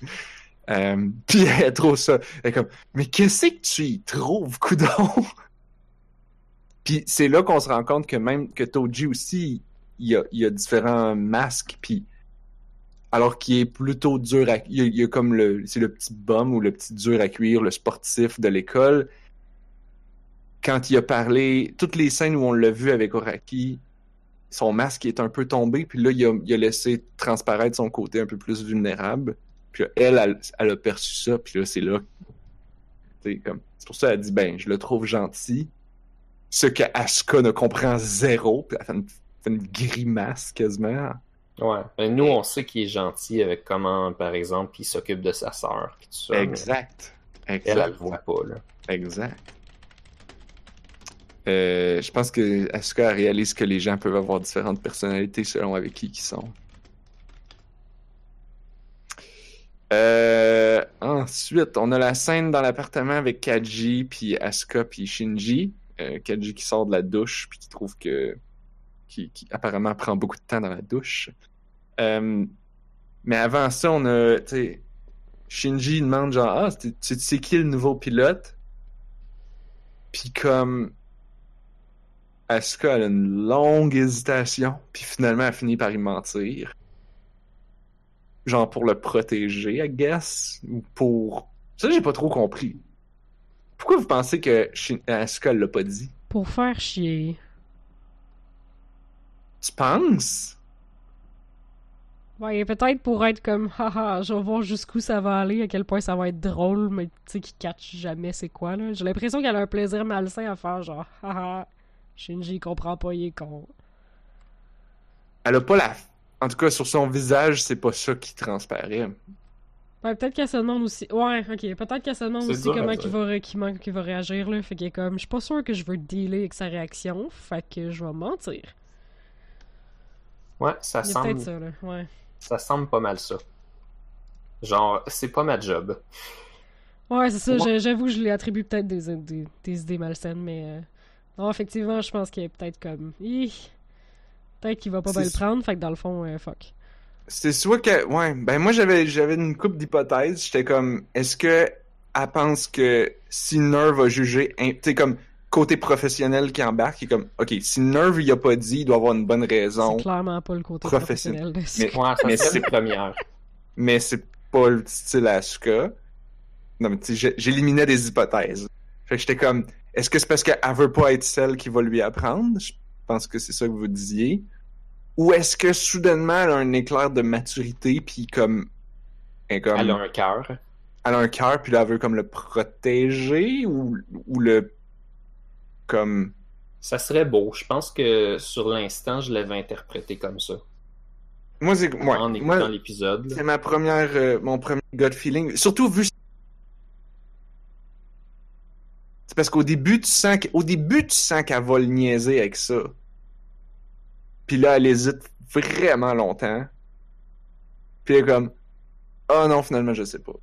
euh, Puis elle trouve ça, elle est comme, mais qu'est-ce que tu y trouves, coudon? Puis c'est là qu'on se rend compte que même que Toji aussi, il y a, différents masques, puis alors qu'il est plutôt dur à... Il y il y a comme le... C'est le petit bum ou le petit dur à cuire, le sportif de l'école. Quand il a parlé, toutes les scènes où on l'a vu avec Oraki, son masque est un peu tombé, puis là, il a, il a laissé transparaître son côté un peu plus vulnérable. Puis elle, elle, elle a perçu ça, puis là, c'est là... C'est comme... C'est pour ça qu'elle a dit, ben, je le trouve gentil. Ce que Asuka ne comprend zéro, puis elle fait une, fait une grimace quasiment. Ouais. Mais nous, on sait qu'il est gentil avec comment, par exemple, il s'occupe de sa sœur. mais Exact. Elle, Exact. elle le voit pas, là. Exact. Euh, je pense que Asuka réalise que les gens peuvent avoir différentes personnalités selon avec qui ils sont? Euh, ensuite, on a la scène dans l'appartement avec Kaji, puis Asuka, puis Shinji. Euh, Kaji qui sort de la douche, puis qui trouve que... Qui, apparemment prend beaucoup de temps dans la douche. Mais avant ça, on a... Shinji demande genre, ah, tu sais qui le nouveau pilote? Puis comme Asuka a une longue hésitation, puis finalement elle finit par y mentir. Genre pour le protéger, I guess, ou pour... Ça, j'ai pas trop compris. Pourquoi vous pensez que Asuka l'a pas dit? Pour faire chier. Tu penses? Ouais, peut-être pour être comme, haha, je vais voir jusqu'où ça va aller, à quel point ça va être drôle, mais tu sais, qui catch jamais c'est quoi, là. J'ai l'impression qu'elle a un plaisir malsain à faire, genre, haha, Shinji il comprend pas, il est con. Elle a pas la... En tout cas, sur son visage, c'est pas ça qui transparaît. Ouais, peut-être qu'elle se demande aussi. Ouais, ok. Peut-être qu'elle se demande aussi dur comment qu'il va, va réagir, là. Fait qu'elle est comme, je suis pas sûr que je veux dealer avec sa réaction, fait que je vais mentir. Ouais, ça Il semble, peut-être ça, là. Ouais. ça semble pas mal ça. Genre, c'est pas ma job. Ouais, c'est ça. J'avoue, je lui attribue peut-être des, des, des idées malsaines, mais. Non, effectivement, je pense qu'il est peut-être comme. Peut-être qu'il va pas bien le prendre, fait que dans le fond, euh, fuck. C'est soit que, ouais, ben moi j'avais j'avais une coupe d'hypothèses. J'étais comme, est-ce que elle pense que si Nerve a jugé, tu sais comme côté professionnel qui embarque, il est comme, ok, si Nerve il a pas dit, il doit avoir une bonne raison, C'est clairement pas le côté Professionnel. professionnel de Mais- c'est- première. mais c'est pas le style Asuka. Non mais tu sais, j'éliminais des hypothèses. Fait que j'étais comme, est-ce que c'est parce qu'elle veut pas être celle qui va lui apprendre? Je pense que c'est ça que vous disiez. Ou est-ce que soudainement elle a un éclair de maturité puis comme, elle est comme Elle a un cœur. elle a un cœur, puis là, elle veut comme le protéger ou, ou le. Comme. Ça serait beau. Je pense que sur l'instant, je l'avais interprété comme ça. Moi, c'est. Ouais, en écoutant l'épisode. c'est ma première. euh, mon premier gut feeling. Surtout vu. C'est parce qu'au début, tu sens qu'au début, tu sens qu'elle va le niaiser avec ça. Puis là, elle hésite vraiment longtemps. Puis elle est comme. Ah non, finalement, je sais pas.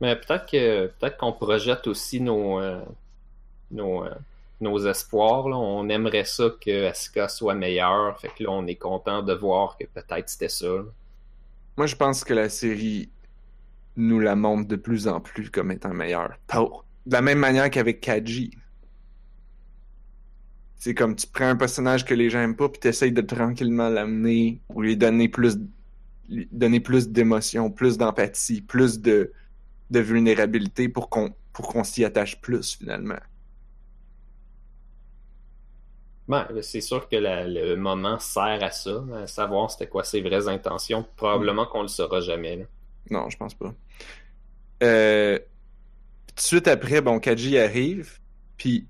Mais peut-être que peut-être qu'on projette aussi nos euh, nos, euh, nos espoirs. Là. On aimerait ça que Asuka soit meilleure. Fait que là, on est content de voir que peut-être c'était ça. là. Moi, je pense que la série nous la montre de plus en plus comme étant meilleure. Pour- De la même manière qu'avec Kaji. C'est comme tu prends un personnage que les gens aiment pas, puis t'essayes de tranquillement l'amener, ou lui donner plus, lui donner plus d'émotion, plus d'empathie, plus de, de vulnérabilité pour qu'on pour qu'on s'y attache plus finalement. Ben, c'est sûr que la- le moment sert à ça, à savoir c'était quoi ses vraies intentions. Probablement qu'on le saura jamais. là. Non, je pense pas. Euh, suite après, bon, Kaji arrive, puis,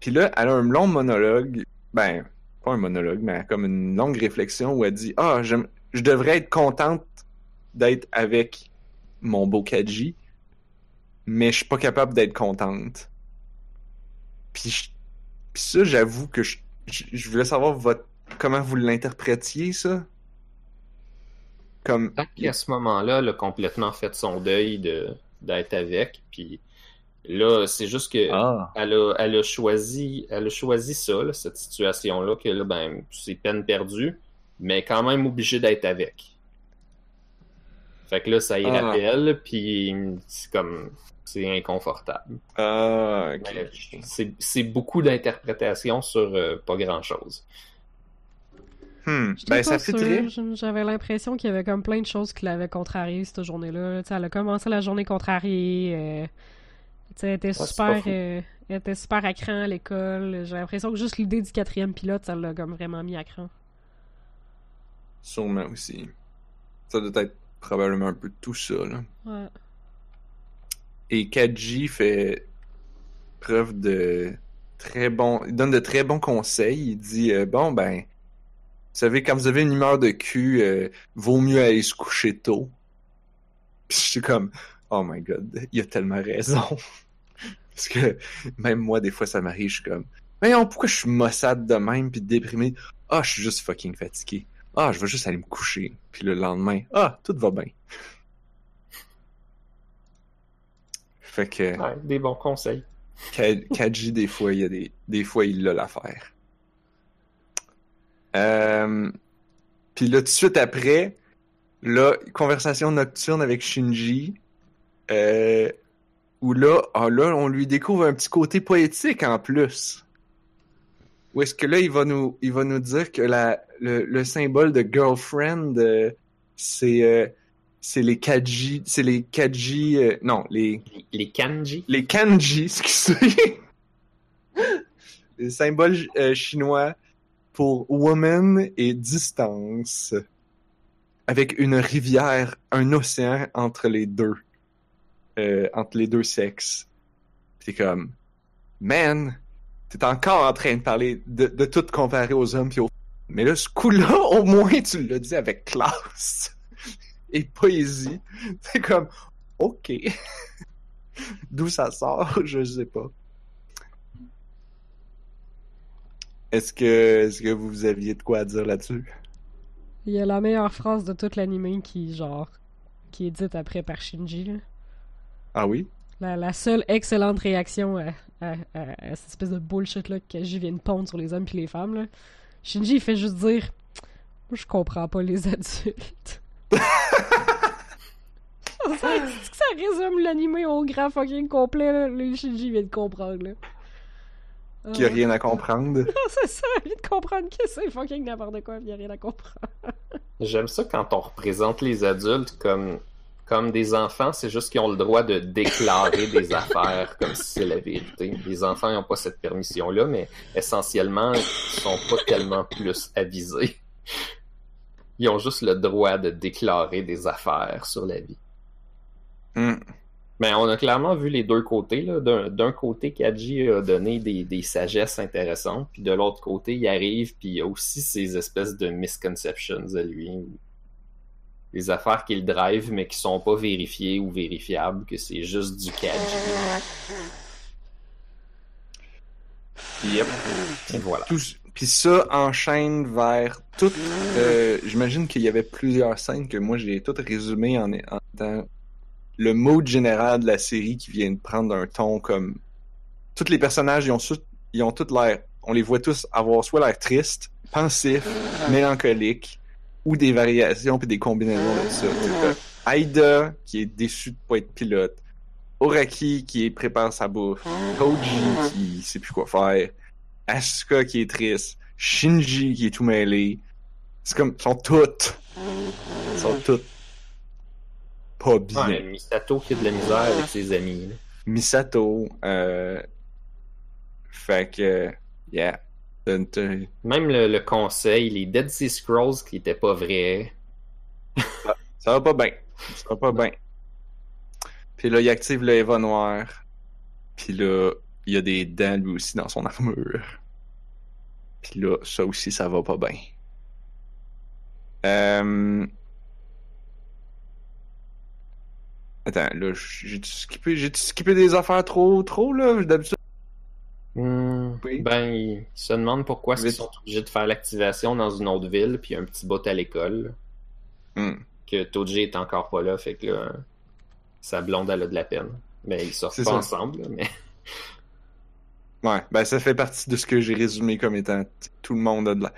puis là, elle a un long monologue, ben, pas un monologue, mais comme une longue réflexion où elle dit Ah, j'aime- je devrais être contente d'être avec mon beau Kaji, mais je suis pas capable d'être contente. Puis, ça, j'avoue que je, je, voulais savoir votre, comment vous l'interprétiez, ça? Comme. Peut-être qu'à ce moment-là, elle a complètement fait son deuil de d'être avec. Puis là, c'est juste que Ah. elle, a, elle a choisi elle a choisi ça, là, cette situation-là, que là, ben, c'est peine perdue, mais quand même obligée d'être avec. Fait que là, ça y Ah. rappelle, puis c'est comme c'est inconfortable. Ah, ok. Mais C'est c'est beaucoup d'interprétations sur euh, pas grand-chose. Hmm. Ben, ça. J- J'avais l'impression qu'il y avait comme plein de choses qui l'avaient contrariée cette journée-là. Elle a commencé la journée contrariée. euh, elle était super, euh, elle était super à cran à l'école. J'ai l'impression que juste l'idée du quatrième pilote, ça l'a comme vraiment mis à cran. Sûrement aussi. Ça doit être probablement un peu tout ça, là. Ouais. Et Kaji fait preuve de très bon. Il donne de très bons conseils. Il dit euh, Bon, ben, savez, quand vous avez une humeur de cul, euh, vaut mieux aller se coucher tôt. Puis je suis comme Oh my god, il a tellement raison. Parce que même moi, des fois, ça m'arrive, je suis comme Voyons, pourquoi je suis maussade de même puis déprimé? Ah, je suis juste fucking fatigué. Ah, je vais juste aller me coucher. Puis le lendemain, ah, tout va bien. Fait que. Ouais, des bons conseils. Ka- Kaji, des fois, il y a des, des fois, il l'a l'affaire. Euh... Puis là, tout de suite après, là, conversation nocturne avec Shinji, euh... où là, ah, là, on lui découvre un petit côté poétique en plus. Où est-ce que là, il va nous, il va nous dire que la, le, le symbole de girlfriend, euh, c'est, euh, c'est les Kaji, c'est les Kaji, euh, non, les, Les, les kanji? les kanji, excusez. les symboles euh, chinois pour woman et distance. Avec une rivière, un océan entre les deux. Euh, entre les deux sexes. T'es comme, man, t'es encore en train de parler de, tout comparer aux hommes pis aux Mais là, ce coup-là, au moins, tu l'as dit avec classe et poésie. C'est comme, ok. D'où ça sort, je sais pas. Est-ce que, est-ce que vous aviez de quoi à dire là-dessus? Il y a la meilleure phrase de toute l'anime qui, genre, qui est dite après par Shinji. là. Ah oui? La, la seule excellente réaction à, à- à- à cette espèce de bullshit-là que Kaji vient de pondre sur les hommes puis les femmes. Là. Shinji, il fait juste dire Moi, je comprends pas les adultes. ça, ça résume l'anime au grand fucking complet. Là. Le Shinji vient de comprendre. Là. Qu'il n'y a Ah. rien à comprendre. c'est ça, il vient de comprendre que c'est fucking n'importe quoi, il y a rien à comprendre. J'aime ça quand on représente les adultes comme, comme des enfants, c'est juste qu'ils ont le droit de déclarer des affaires comme si c'est la vérité. Les enfants n'ont pas cette permission-là, mais essentiellement, ils sont pas tellement plus avisés. Ils ont juste le droit de déclarer des affaires sur la vie. Hmm. Mais on a clairement vu les deux côtés. D'un côté, Kaji a donné des, des sagesses intéressantes, puis de l'autre côté, il arrive, puis il y a aussi ces espèces de misconceptions à lui. Des affaires qu'il drive, mais qui sont pas vérifiées ou vérifiables, que c'est juste du Kaji. Yep. Voilà. Puis ça enchaîne vers tout. euh, J'imagine qu'il y avait plusieurs scènes que moi j'ai toutes résumées en, le mode général de la série qui vient de prendre un ton comme. Tous les personnages, ils ont, su- ils ont tous l'air. On les voit tous avoir soit l'air triste, pensif, mélancolique, ou des variations puis des combinaisons de ça. Aida qui est déçu de pas être pilote. Oraki qui prépare sa bouffe. Koji qui sait plus quoi faire. Asuka qui est triste, Shinji qui est tout mêlé. C'est comme, ils sont toutes, ils sont toutes pas bien. Ouais, Misato qui a de la misère avec ses amis. là. Misato, euh, fait que, yeah. Même le, le conseil, les Dead Sea Scrolls qui étaient pas vrais. Ça va pas bien. Ça va pas bien. Puis là, il active le Eva noir. Puis là, il y a des dents lui aussi dans son armure. Puis là, ça aussi, ça va pas bien. Euh... Attends, là, j'ai-tu skippé, j'ai skippé des affaires trop, trop, là? D'habitude, Hmm, Oui. Ben, ils se demandent pourquoi Vite. sont obligés de faire l'activation dans une autre ville, puis un petit bout à l'école. Hmm. Que Toji est encore pas là, fait que là, sa blonde, elle a de la peine. Mais ils sortent pas ça. ensemble, mais... Ouais, ben ça fait partie de ce que j'ai résumé comme étant tout le monde a de l'air.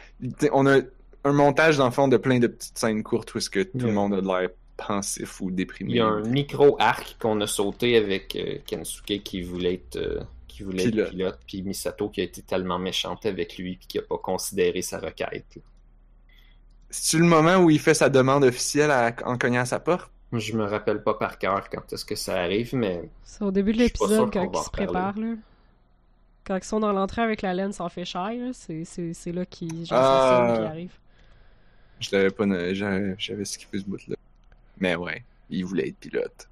On a un montage dans le fond de plein de petites scènes courtes où est-ce que tout le monde a de l'air pensif ou déprimé. Il y a un micro-arc qu'on a sauté avec euh, Kensuke qui voulait être, euh, qui voulait Pilote. être pilote, puis Misato qui a été tellement méchante avec lui, puis qui a pas considéré sa requête. C'est-tu le moment où il fait sa demande officielle à- en cognant à sa porte? Je me rappelle pas par cœur quand est-ce que ça arrive, mais C'est au début de l'épisode quand ils se préparent, là. Quand ils sont dans l'entrée avec la laine sans là, c'est c'est- c'est là qu'ils Ah. qui arrive. Je l'avais pas, j'avais skippé ce bout-là. Mais ouais, il voulait être pilote.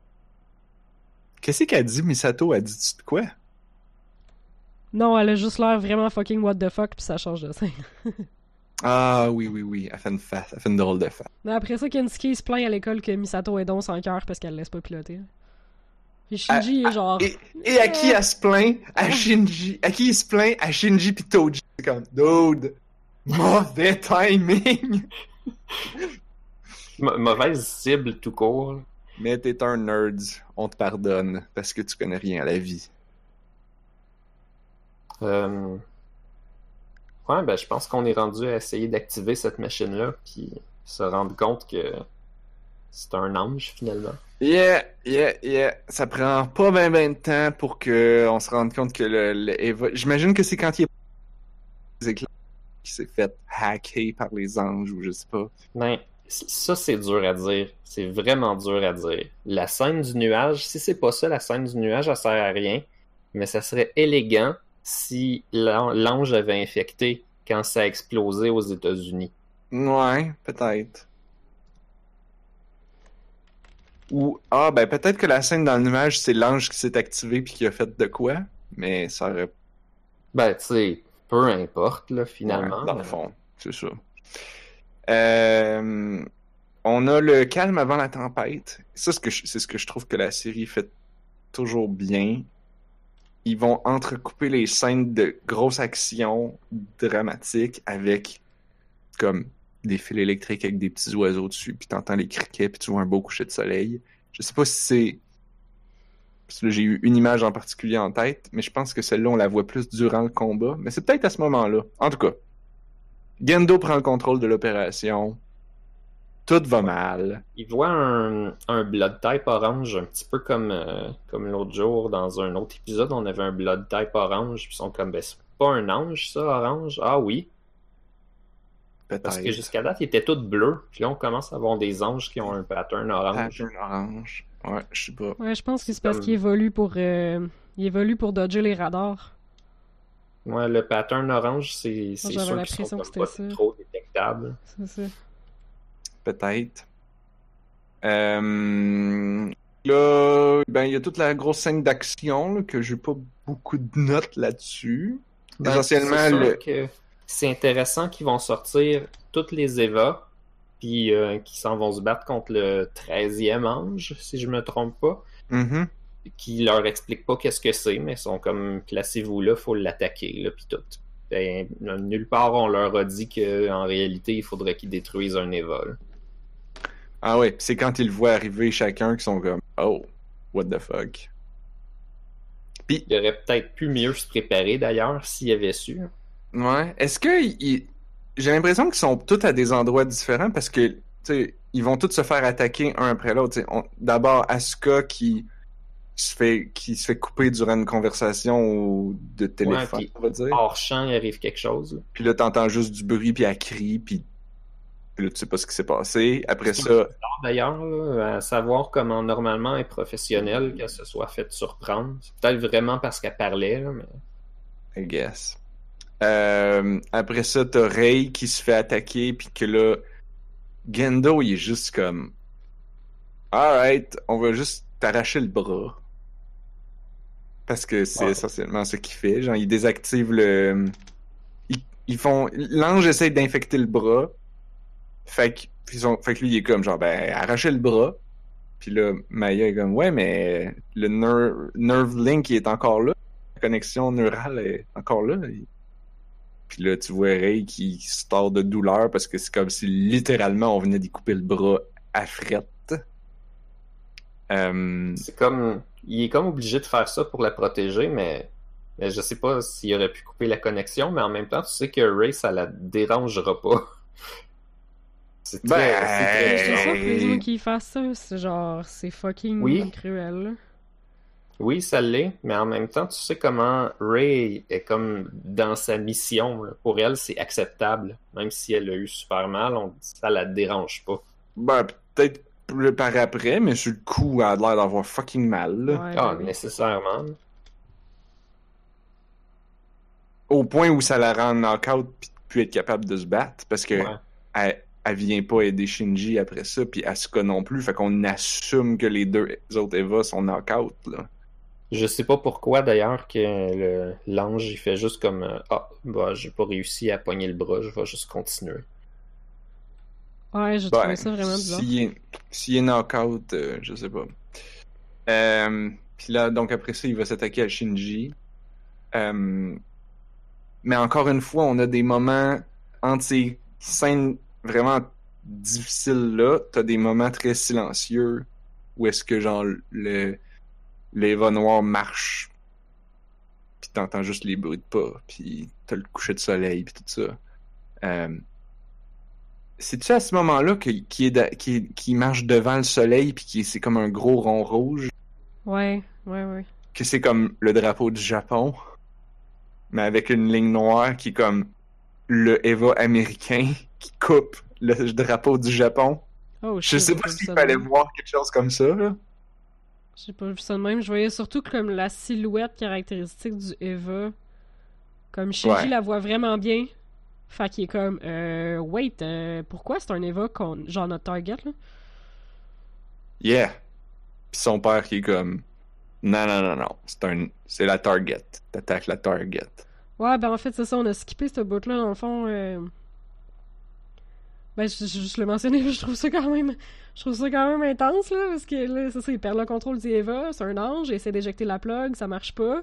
Qu'est-ce qu'elle dit, Misato? Elle dit-tu de quoi? Non, elle a juste l'air vraiment fucking what the fuck, puis ça change de scène. Ah oui, oui, oui, elle fait une elle fait une drôle de face. Mais après ça, Kensuke se plaint à l'école que Misato est don sans cœur parce qu'elle le laisse pas piloter. Puis Shinji Ah, est genre. Et, et à qui elle se plaint? À Shinji. À qui il se plaint? À Shinji pis Toji. C'est comme, dude, mauvais timing! ma- mauvaise cible tout court. Mais t'es un nerd, on te pardonne, parce que tu connais rien à la vie. Euh, Ouais, ben je pense qu'on est rendu à essayer d'activer cette machine-là, puis se rendre compte que c'est un ange finalement. Yeah, yeah, yeah. Ça prend pas ben ben de temps pour que on se rende compte que le, J'imagine que c'est quand il est qui s'est fait hacker par les anges ou je sais pas. Ben, ça c'est dur à dire. C'est vraiment dur à dire. La scène du nuage, si c'est pas ça, la scène du nuage, ça sert à rien. Mais ça serait élégant si l'an- l'ange avait infecté quand ça a explosé aux États-Unis. Ouais, peut-être. Ou ah ben peut-être que la scène dans le nuage c'est l'ange qui s'est activé puis qui a fait de quoi, mais ça aurait Ben, tu sais, peu importe, là, finalement. Ouais, dans le fond, c'est ça. Euh, on a le calme avant la tempête. Ça, c'est ce que je- trouve que la série fait toujours bien. Ils vont entrecouper les scènes de grosses actions dramatiques avec comme des fils électriques avec des petits oiseaux dessus, puis t'entends les criquets, puis tu vois un beau coucher de soleil. Je sais pas si c'est parce que j'ai eu une image en particulier en tête, mais je pense que celle-là, on la voit plus durant le combat. Mais c'est peut-être à ce moment-là. En tout cas, Gendo prend le contrôle de l'opération. Tout va mal. Il voit un, un blood type orange, un petit peu comme, euh, comme l'autre jour dans un autre épisode, on avait un blood type orange, puis ils sont comme, ben, c'est pas un ange, ça, orange? Ah oui, parce que jusqu'à date, il était tout bleu, puis là, on commence à avoir des anges qui ont un pattern orange. Pattern orange. Ouais, je sais pas. Ouais, je pense que C'est c'est parce comme- qu'il évolue pour. euh, Il évolue pour dodger les radars. Ouais, le pattern orange, c'est c'est sûr qu'ils sont que pas ça. trop détectables. Peut-être. Euh, là, ben, il y a toute la grosse scène d'action, que j'ai pas beaucoup de notes là-dessus. Ben, Essentiellement, le- que c'est intéressant qu'ils vont sortir toutes les Eva, puis euh, qu'ils s'en vont se battre contre le 13e ange, si je me trompe pas, Mhm. Qui leur explique pas qu'est-ce que c'est, mais ils sont comme placez-vous là, faut l'attaquer, là, puis tout. Ben, nulle part on leur a dit qu'en réalité, il faudrait qu'ils détruisent un là. Ah ouais, c'est quand ils voient arriver chacun qui sont comme Oh, what the fuck. Il aurait peut-être pu mieux se préparer d'ailleurs s'il avait su. Ouais. Est-ce que j'ai l'impression qu'ils sont tous à des endroits différents parce que ils vont tous se faire attaquer un après l'autre. On- D'abord Asuka qui se fait qui se fait couper durant une conversation ou de téléphone, on va dire. Hors champ, il arrive quelque chose. là. Puis là t'entends juste du bruit puis elle crie puis puis là tu sais pas ce qui s'est passé. Après ça, D'ailleurs, à savoir comment normalement est professionnel qu'elle se soit fait surprendre. C'est peut-être vraiment parce qu'elle parlait, là, mais I guess. Euh, après ça, t'as Rei qui se fait attaquer, puis que là, Gendo, il est juste comme, alright, on va juste t'arracher le bras. Parce que c'est Ouais. essentiellement ce qu'il fait. Genre, il désactive le. Ils, ils font. L'ange essaie d'infecter le bras. Fait que, ils ont... fait que lui, il est comme, genre, ben, arracher le bras. Puis là, Maya est comme, ouais, mais le ner- nerve link, il est encore là. La connexion neurale est encore là. Il- Puis là, tu vois Ray qui se tord de douleur parce que c'est comme si littéralement on venait d'y couper le bras à frette. Euh, c'est comme. Il est comme obligé de faire ça pour la protéger, mais, mais je sais pas s'il aurait pu couper la connexion, mais en même temps, tu sais que Ray, ça la dérangera pas. C'est très, Ben, c'est très Je suis bizarre. sûr que les gens qui fassent ça, c'est genre, c'est fucking Oui. cruel. Oui, ça l'est, mais en même temps, tu sais comment Ray est comme dans sa mission. là. Pour elle, c'est acceptable. Même si elle a eu super mal, on, ça la dérange pas. Ben, peut-être plus par après, mais sur le coup, elle a l'air d'avoir fucking mal. là. Ouais, Ah, oui. nécessairement. Au point où ça la rend knockout puis de plus être capable de se battre. Parce que Ouais. elle, elle vient pas aider Shinji après ça, puis Asuka non plus. Fait qu'on assume que les deux autres Eva sont knockout, là. Je sais pas pourquoi d'ailleurs que le- l'ange il fait juste comme euh, Ah, bah j'ai pas réussi à pogner le bras, je vais juste continuer. Ouais, j'ai Ben, trouvé ça vraiment bizarre. S'il est, s'il est knockout, euh, je sais pas. Euh, puis là, donc après ça, il va s'attaquer à Shinji. Euh, mais encore une fois, on a des moments entre ces scènes vraiment difficiles là, t'as des moments très silencieux où est-ce que genre le l'Eva noir marche puis t'entends juste les bruits de pas puis t'as le coucher de soleil puis tout ça. Euh, c'est-tu à ce moment-là que- qui est da- qui, qui marche devant le soleil puis qui c'est comme un gros rond rouge? Ouais, ouais, ouais. que c'est comme le drapeau du Japon mais avec une ligne noire qui est comme le Eva américain qui coupe le drapeau du Japon? Oh, Je shit, sais pas s'il fallait même. voir quelque chose comme ça là. J'ai pas vu ça de même. Je voyais surtout comme la silhouette caractéristique du Eva. Comme Shinji Ouais. la voit vraiment bien. Fait qu'il est comme, euh, wait, euh, pourquoi c'est un Eva qu'on, genre notre target, là? Yeah. Puis son père qui est comme non non non non, c'est un c'est la target. T'attaques la target. Ouais, ben en fait, c'est ça, on a skippé ce bout-là, dans le fond. euh, Ben, je, je, je le mentionnais, je trouve ça quand même. Je trouve ça quand même intense, là, parce que là, c'est ça, il perd le contrôle d'Eva, c'est un ange, il essaie d'éjecter la plug, ça marche pas.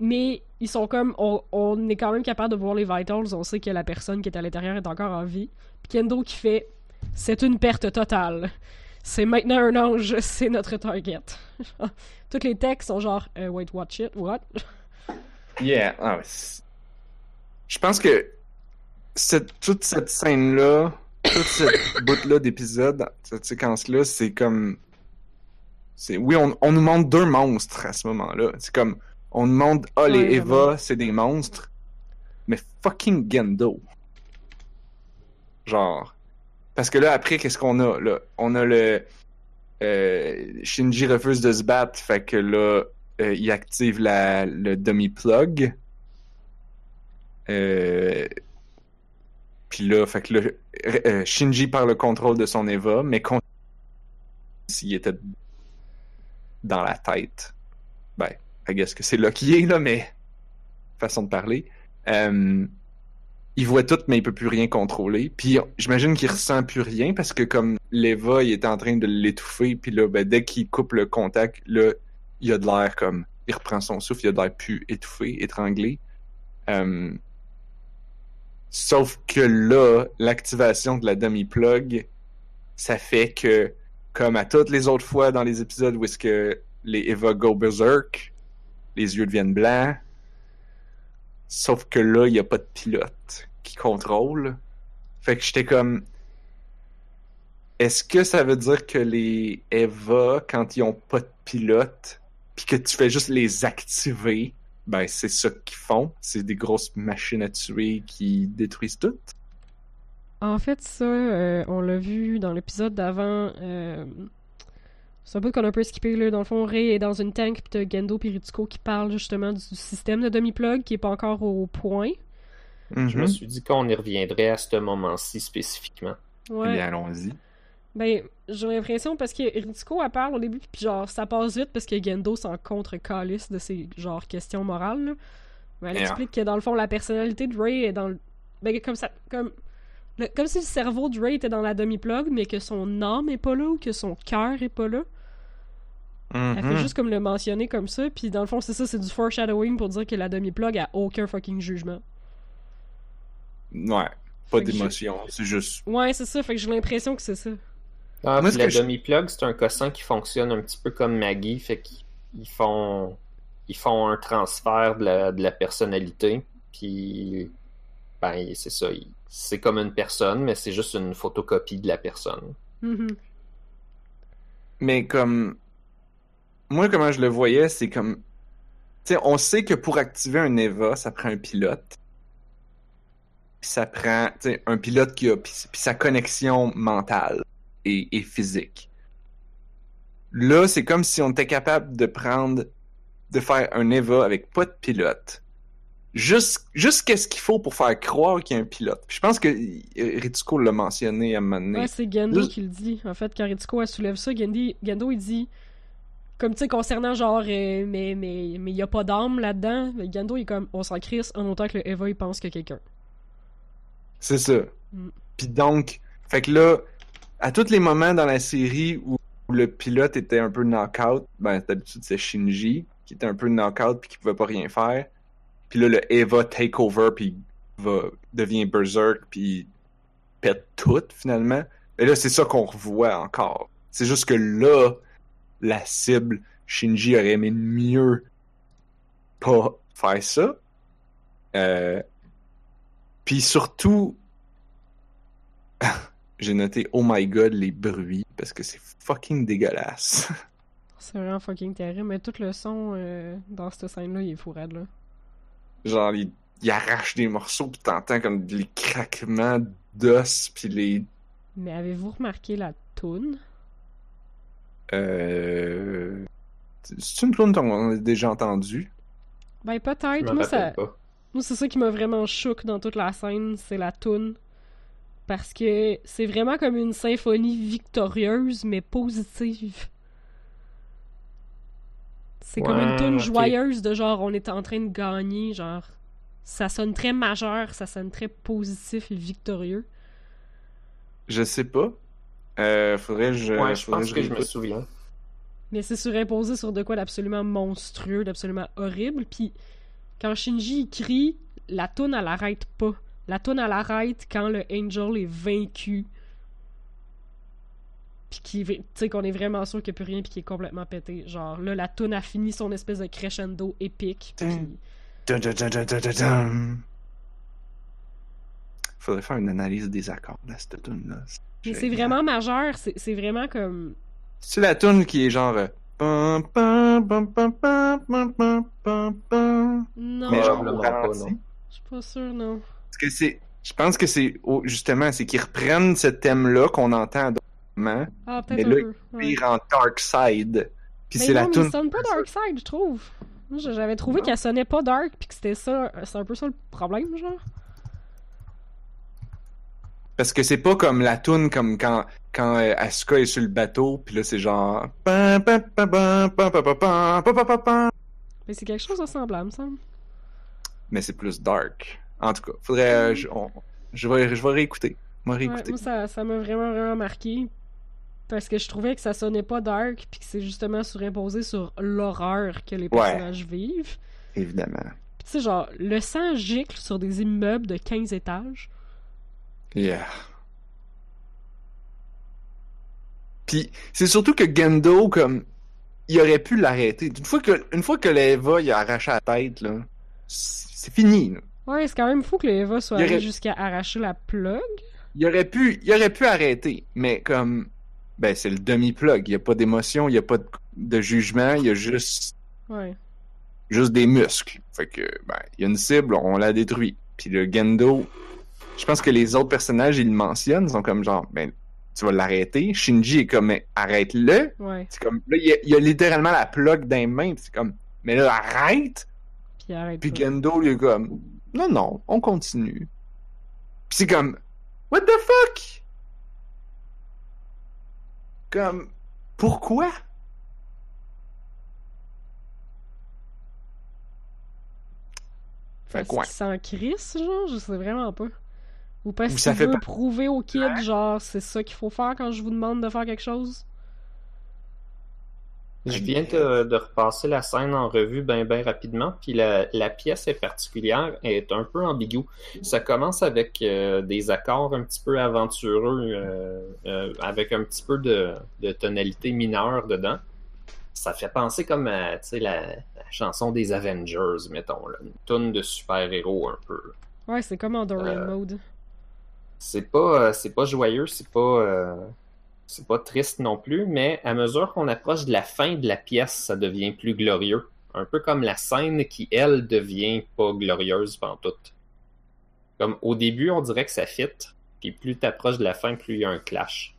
Mais ils sont comme. On, on est quand même capable de voir les vitals, on sait que la personne qui est à l'intérieur est encore en vie. Puis Kendo qui fait C'est une perte totale. C'est maintenant un ange, c'est notre target. Tous les textes sont genre euh, Wait, watch it, what? Yeah. Ah, Je pense que cette, toute cette scène-là, toute cette bout-là d'épisode, cette séquence-là, c'est comme. C'est... Oui, on, on nous montre deux monstres à ce moment-là. C'est comme. On montre, ah, les Ouais, Eva, c'est des monstres. Mais fucking Gendo. Genre. Parce que là, après, qu'est-ce qu'on a? Là? On a le. euh, Shinji refuse de se battre, fait que là, euh, il active la, le demi-plug. Euh, Puis là, fait que là, Shinji perd le contrôle de son Eva, mais s'il était dans la tête, ben, I guess que c'est là est, là, mais façon de parler. Euh, il voit tout, mais il peut plus rien contrôler. Puis j'imagine qu'il ressent plus rien parce que comme l'Eva, il est en train de l'étouffer, puis là, ben, dès qu'il coupe le contact, là, il a de l'air comme, il reprend son souffle, il a de l'air plus étouffé, étranglé. Euh, sauf que là, l'activation de la demi-plug, ça fait que, comme à toutes les autres fois dans les épisodes où est-ce que les Eva go berserk, les yeux deviennent blancs, sauf que là, il n'y a pas de pilote qui contrôle. Fait que j'étais comme, est-ce que ça veut dire que les Eva, quand ils ont pas de pilote, puis que tu fais juste les activer, ben c'est ça qu'ils font. C'est des grosses machines à tuer qui détruisent tout. En fait, ça, euh, on l'a vu dans l'épisode d'avant. euh, C'est un bout qu'on a un peu skippé, là. Dans le fond, Ray est dans une tank, pis t'as Gendo et Ritsuko qui parlent justement du système de demi-plug qui est pas encore au point. Je me Mhm. suis dit qu'on y reviendrait à ce moment-ci spécifiquement. Eh Ouais. bien, allons-y. Ben, j'ai l'impression parce que Ritsuko, elle parle au début, puis genre, ça passe vite parce que Gendo s'en contre-calisse de ces, genre, questions morales, là. Ben, elle Yeah. explique que dans le fond, la personnalité de Ray est dans le. Ben, comme ça. Comme. le- Comme si le cerveau de Ray était dans la demi-plug, mais que son âme est pas là ou que son cœur est pas là. Elle fait juste comme le mentionner comme ça, puis dans le fond, c'est ça, c'est du foreshadowing pour dire que la demi-plug a aucun fucking jugement. Ouais, pas d'émotion, c'est juste. Ouais, c'est ça, fait que j'ai l'impression que c'est ça. Ah, Moi, la que je- demi-plug, c'est un cossin qui fonctionne un petit peu comme Maggie, fait qu'ils ils font ils font un transfert de la, de la personnalité, puis ben c'est ça, c'est comme une personne, mais c'est juste une photocopie de la personne. Mhm. Mais comme. Moi, comment je le voyais, c'est comme. Tu sais, on sait que pour activer un EVA, ça prend un pilote. Ça prend, tu sais, un pilote qui a. Puis, sa connexion mentale et, et physique. Là, c'est comme si on était capable de prendre. de faire un EVA avec pas de pilote. Juste, juste qu'est-ce qu'il faut pour faire croire qu'il y a un pilote. Puis je pense que euh, Ritsuko l'a mentionné à un moment donné. Ouais, c'est Gendo Juste- qui le dit. En fait, quand Ritsuko elle soulève ça, Gendi- Gendo il dit. Comme tu sais, concernant genre, euh, mais mais mais y a pas d'âme là-dedans. Mais Gendo il est comme, on s'en crisse en autant que le Eva il pense que quelqu'un. C'est ça. Mm. Puis donc, fait que là, à tous les moments dans la série où, où le pilote était un peu knock-out, ben d'habitude c'est Shinji qui était un peu knock-out puis qui pouvait pas rien faire. Puis là, le Eva take over puis va devient berserk puis pète tout finalement. Et là, c'est ça qu'on revoit encore. C'est juste que là, la cible, Shinji aurait aimé mieux pas faire ça. Euh, puis surtout, j'ai noté oh my god les bruits parce que c'est fucking dégueulasse. C'est vraiment fucking terrible. Mais tout le son euh, dans cette scène-là, il est fou raide, là. Genre il, il arrache des morceaux puis t'entends comme les craquements d'os puis les Mais avez-vous remarqué la toune? Euh... c'est une tune qu'on a déjà entendu. Ben peut-être. Moi, ça... pas. Moi, c'est ça qui m'a vraiment choqué dans toute la scène, c'est la toune. Parce que c'est vraiment comme une symphonie victorieuse, mais positive. C'est comme une toune joyeuse de genre, on est en train de gagner, genre. Ça sonne très majeur, ça sonne très positif et victorieux. Je sais pas. Euh, faudrait que je. Ouais, je pense que je me souviens. Mais c'est surimposé sur de quoi d'absolument monstrueux, d'absolument horrible. Puis quand Shinji crie, la toune elle arrête pas. La toune elle arrête quand le Angel est vaincu. Puis qui, tu sais qu'on est vraiment sûr qu'il n'y a plus rien puis qu'il est complètement pété. Genre là la toune a fini son espèce de crescendo épique. dun, dun, dun. Faudrait faire une analyse des accords de cette tune là. Mais c'est vraiment majeur, c'est vraiment comme. C'est la tune qui est genre. Non. Mais genre, le Non, Je suis pas sûr, non. Parce que c'est. Je pense que c'est oh, justement, c'est qu'ils reprennent ce thème-là qu'on entend à moments. Ah, mais là, peu, ouais. en Dark Side. Puis ben c'est la tune. Ça sonne pas Dark Side, je trouve. J'avais trouvé qu'elle sonnait pas dark, puis que c'était ça, euh, c'est un peu ça le problème, genre. Parce que c'est pas comme la toune comme quand quand euh, Asuka est sur le bateau, puis là c'est genre. Mais c'est quelque chose de semblable, me semble. Mais c'est plus dark. En tout cas, faudrait. Euh, je, je, vais, je vais réécouter. Moi, ça, m'a vraiment, vraiment marqué. Parce que je trouvais que ça sonnait pas dark, puis que c'est justement surimposé sur l'horreur que les personnages vivent. Évidemment. Puis tu sais, genre, le sang gicle sur des immeubles de 15 étages. Yeah. Puis c'est surtout que Gendo, comme, il aurait pu l'arrêter. Une fois que, une fois que l'Eva il a arraché la tête, là, c'est fini. là. Ouais, c'est quand même fou que le Eva soit allé aurait- jusqu'à arracher la plug. Il aurait pu, il aurait pu arrêter, mais comme, ben c'est le demi-plug. Il y a pas d'émotion, il y a pas de, de jugement, il y a juste, Ouais. juste des muscles. Fait que, ben, il y a une cible, on la détruit. Puis le Gendo, je pense que les autres personnages, ils le mentionnent, ils sont comme genre, ben, tu vas l'arrêter. Shinji est comme, mais arrête-le. Ouais. C'est comme, là, il y, a, il y a littéralement la les mains, pis c'est comme, mais là, arrête! Puis arrête Puis. Gendo, il est comme, non, non, on continue. Puis c'est comme, what the fuck? Comme, pourquoi? Fait quoi? s'en crisse, genre, je sais vraiment pas. Ou parce ça fait veut pas- prouver aux kids, genre, c'est ça qu'il faut faire quand je vous demande de faire quelque chose? Je viens de, de repasser la scène en revue bien bien rapidement, puis la, la pièce est particulière, est un peu ambiguë. Ça commence avec euh, des accords un petit peu aventureux, euh, euh, avec un petit peu de, de tonalité mineure dedans. Ça fait penser comme à tu sais, la, la chanson des Avengers, mettons, là, une tonne de super-héros un peu. Ouais, c'est comme en Dorian Euh, Mode. C'est pas, euh, c'est pas joyeux, c'est pas, euh, c'est pas triste non plus, mais à mesure qu'on approche de la fin de la pièce, ça devient plus glorieux. Un peu comme la scène qui, elle, devient pas glorieuse pendant toute. Comme au début, on dirait que ça fit, puis plus t'approches de la fin, plus il y a un clash.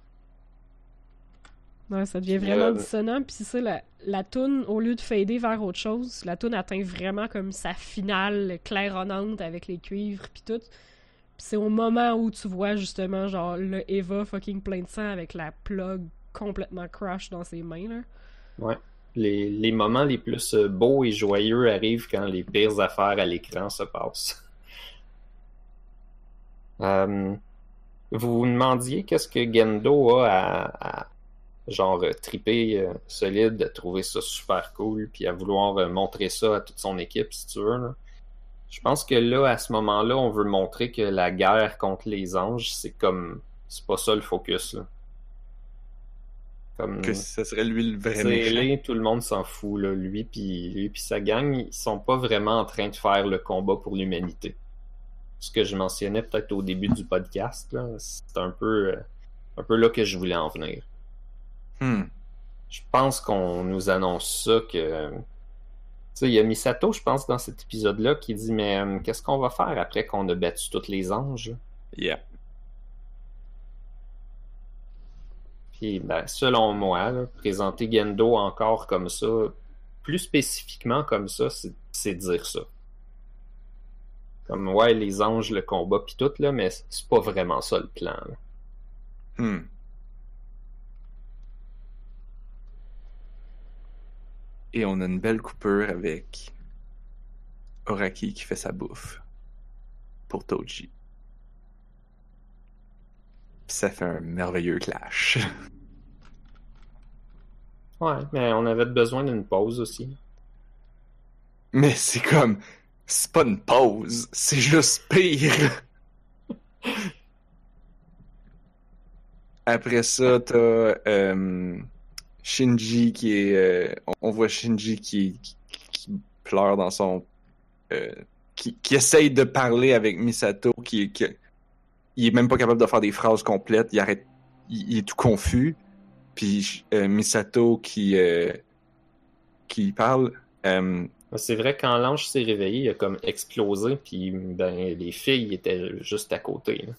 Ouais, ça devient vraiment dissonant. Puis c'est ça, la, la toune, au lieu de fader vers autre chose, la toune atteint vraiment comme sa finale claironnante avec les cuivres puis tout. C'est au moment où tu vois justement genre le Eva fucking plein de sang avec la plug complètement crush dans ses mains là. Ouais. Les, moments les plus euh, beaux et joyeux arrivent quand les pires affaires à l'écran se passent. Euh, vous vous demandiez qu'est-ce que Gendo a à, genre euh, triper solide, à trouver ça super cool, puis à vouloir montrer ça à toute son équipe, si tu veux. Là. Je pense que là, à ce moment-là, on veut montrer que la guerre contre les anges, c'est comme. C'est pas ça le focus. Là. Comme, que ce serait lui le vrai méchant. tout le monde s'en fout. Là. Lui puis lui sa gang, ils sont pas vraiment en train de faire le combat pour l'humanité. Ce que je mentionnais peut-être au début du podcast, c'est un peu, un peu là que je voulais en venir. Hmm. Je pense qu'on nous annonce ça que. Il y a Misato, je pense, dans cet épisode-là, qui dit Mais euh, qu'est-ce qu'on va faire après qu'on a battu tous les anges? Yeah. Puis, ben, selon moi, présenter Gendo encore comme ça, plus spécifiquement comme ça, c'est dire ça. Comme, ouais, les anges, le combat, puis tout, là, mais c'est pas vraiment ça le plan. Là. Hmm. Et on a une belle coupure avec Oraki qui fait sa bouffe pour Toji. Ça fait un merveilleux clash. Ouais, mais on avait besoin d'une pause aussi. Mais c'est comme. C'est pas une pause, c'est juste pire. Après ça, t'as. Euh, Shinji qui est. Euh, on voit Shinji qui, qui, pleure dans son. Euh, qui, qui, essaye de parler avec Misato, qui, qui, il est même pas capable de faire des phrases complètes, il arrête. Il, est tout confus. Puis euh, Misato qui. qui parle. C'est vrai, quand l'ange s'est réveillé, il a comme explosé, puis ben, les filles étaient juste à côté. Là.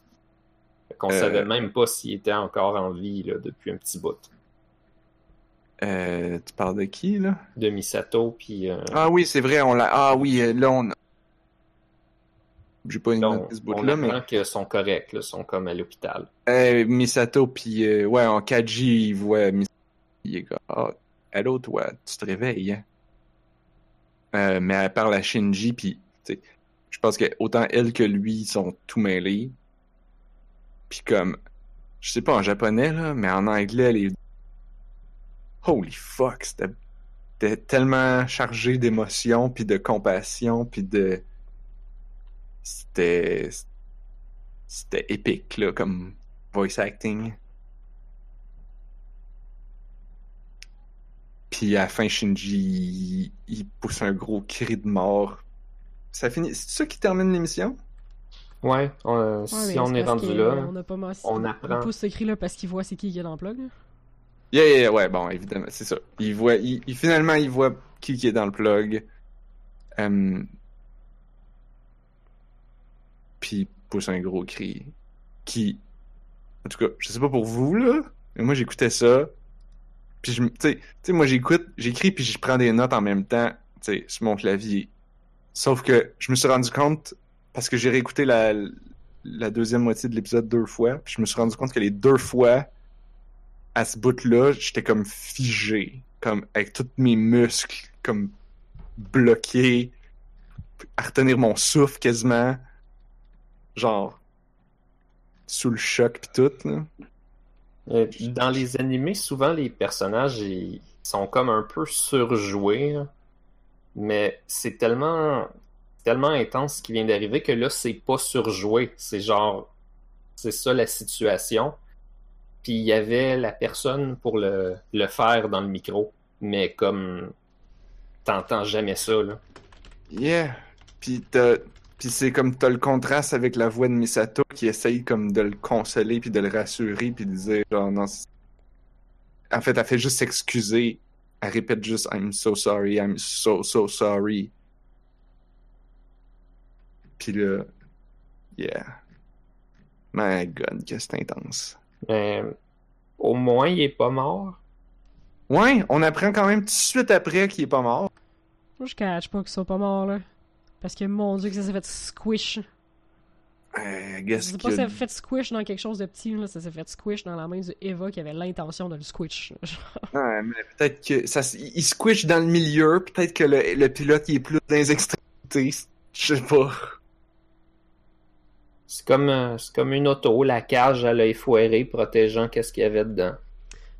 Qu'on savait même pas s'il était encore en vie là, depuis un petit bout. Euh, tu parles de qui, là? De Misato, puis... Euh... Ah oui, c'est vrai, on l'a... Ah oui, euh, là, on... J'ai pas une note ce bout-là, mais... Qu'ils sont corrects, là, sont comme à l'hôpital. Euh, Misato, puis... Ouais, en 4G, il voit Misato, il est comme... Ah, allô, toi, tu te réveilles, hein? Euh, mais elle parle à Shinji, puis... Je pense que autant elle que lui sont tout mêlés. Puis comme... Je sais pas en japonais, là, mais en anglais, les holy fuck, c'était tellement chargé d'émotions, puis de compassion, puis de... C'était... C'était épique, là, comme voice acting. Puis à la fin, Shinji, il, pousse un gros cri de mort. Ça finit... C'est ça qui termine l'émission? Ouais, si on est rendu là, on, a pas on apprend. Il pousse ce cri-là parce qu'il voit c'est qui qui est dans le plug. Yeah, yeah, ouais, bon, évidemment, c'est ça. Il voit, il, finalement, il voit qui, est dans le plug. Um, puis pousse un gros cri. Qui, en tout cas, je sais pas pour vous, là, mais moi, j'écoutais ça. Puis, tu sais, moi, j'écoute, j'écris, puis je prends des notes en même temps, tu sais, sur mon clavier. Sauf que je me suis rendu compte, parce que j'ai réécouté la, la deuxième moitié de l'épisode deux fois, puis je me suis rendu compte que les deux fois, à ce bout-là, j'étais comme figé, comme avec tous mes muscles, comme bloqués, à retenir mon souffle quasiment, genre sous le choc pis tout. Euh, dans les animés, souvent les personnages ils sont comme un peu surjoués, mais c'est tellement tellement intense ce qui vient d'arriver que là c'est pas surjoué, c'est genre c'est ça la situation puis il y avait la personne pour le, le faire dans le micro. Mais comme t'entends jamais ça, là. Yeah. Puis Puis c'est comme t'as le contraste avec la voix de Misato qui essaye comme de le consoler puis de le rassurer puis de dire genre non En fait, elle fait juste s'excuser. Elle répète juste I'm so sorry, I'm so, so sorry. Puis là, yeah. My god, que c'est intense. Mais au moins, il est pas mort. Ouais, on apprend quand même tout de suite après qu'il est pas mort. Moi, je catch pas qu'ils sont pas morts, là. Parce que, mon dieu, que ça s'est fait squish. Euh, Je sais pas ça s'est fait squish dans quelque chose de petit, là. Ça s'est fait squish dans la main de Eva qui avait l'intention de le squish. Ouais, mais peut-être que ça, il squish dans le milieu, peut-être que le, le pilote il est plus dans les extrémités. Je sais pas. C'est comme, euh, c'est comme une auto, la cage à l'œil foiré protégeant qu'est-ce qu'il y avait dedans.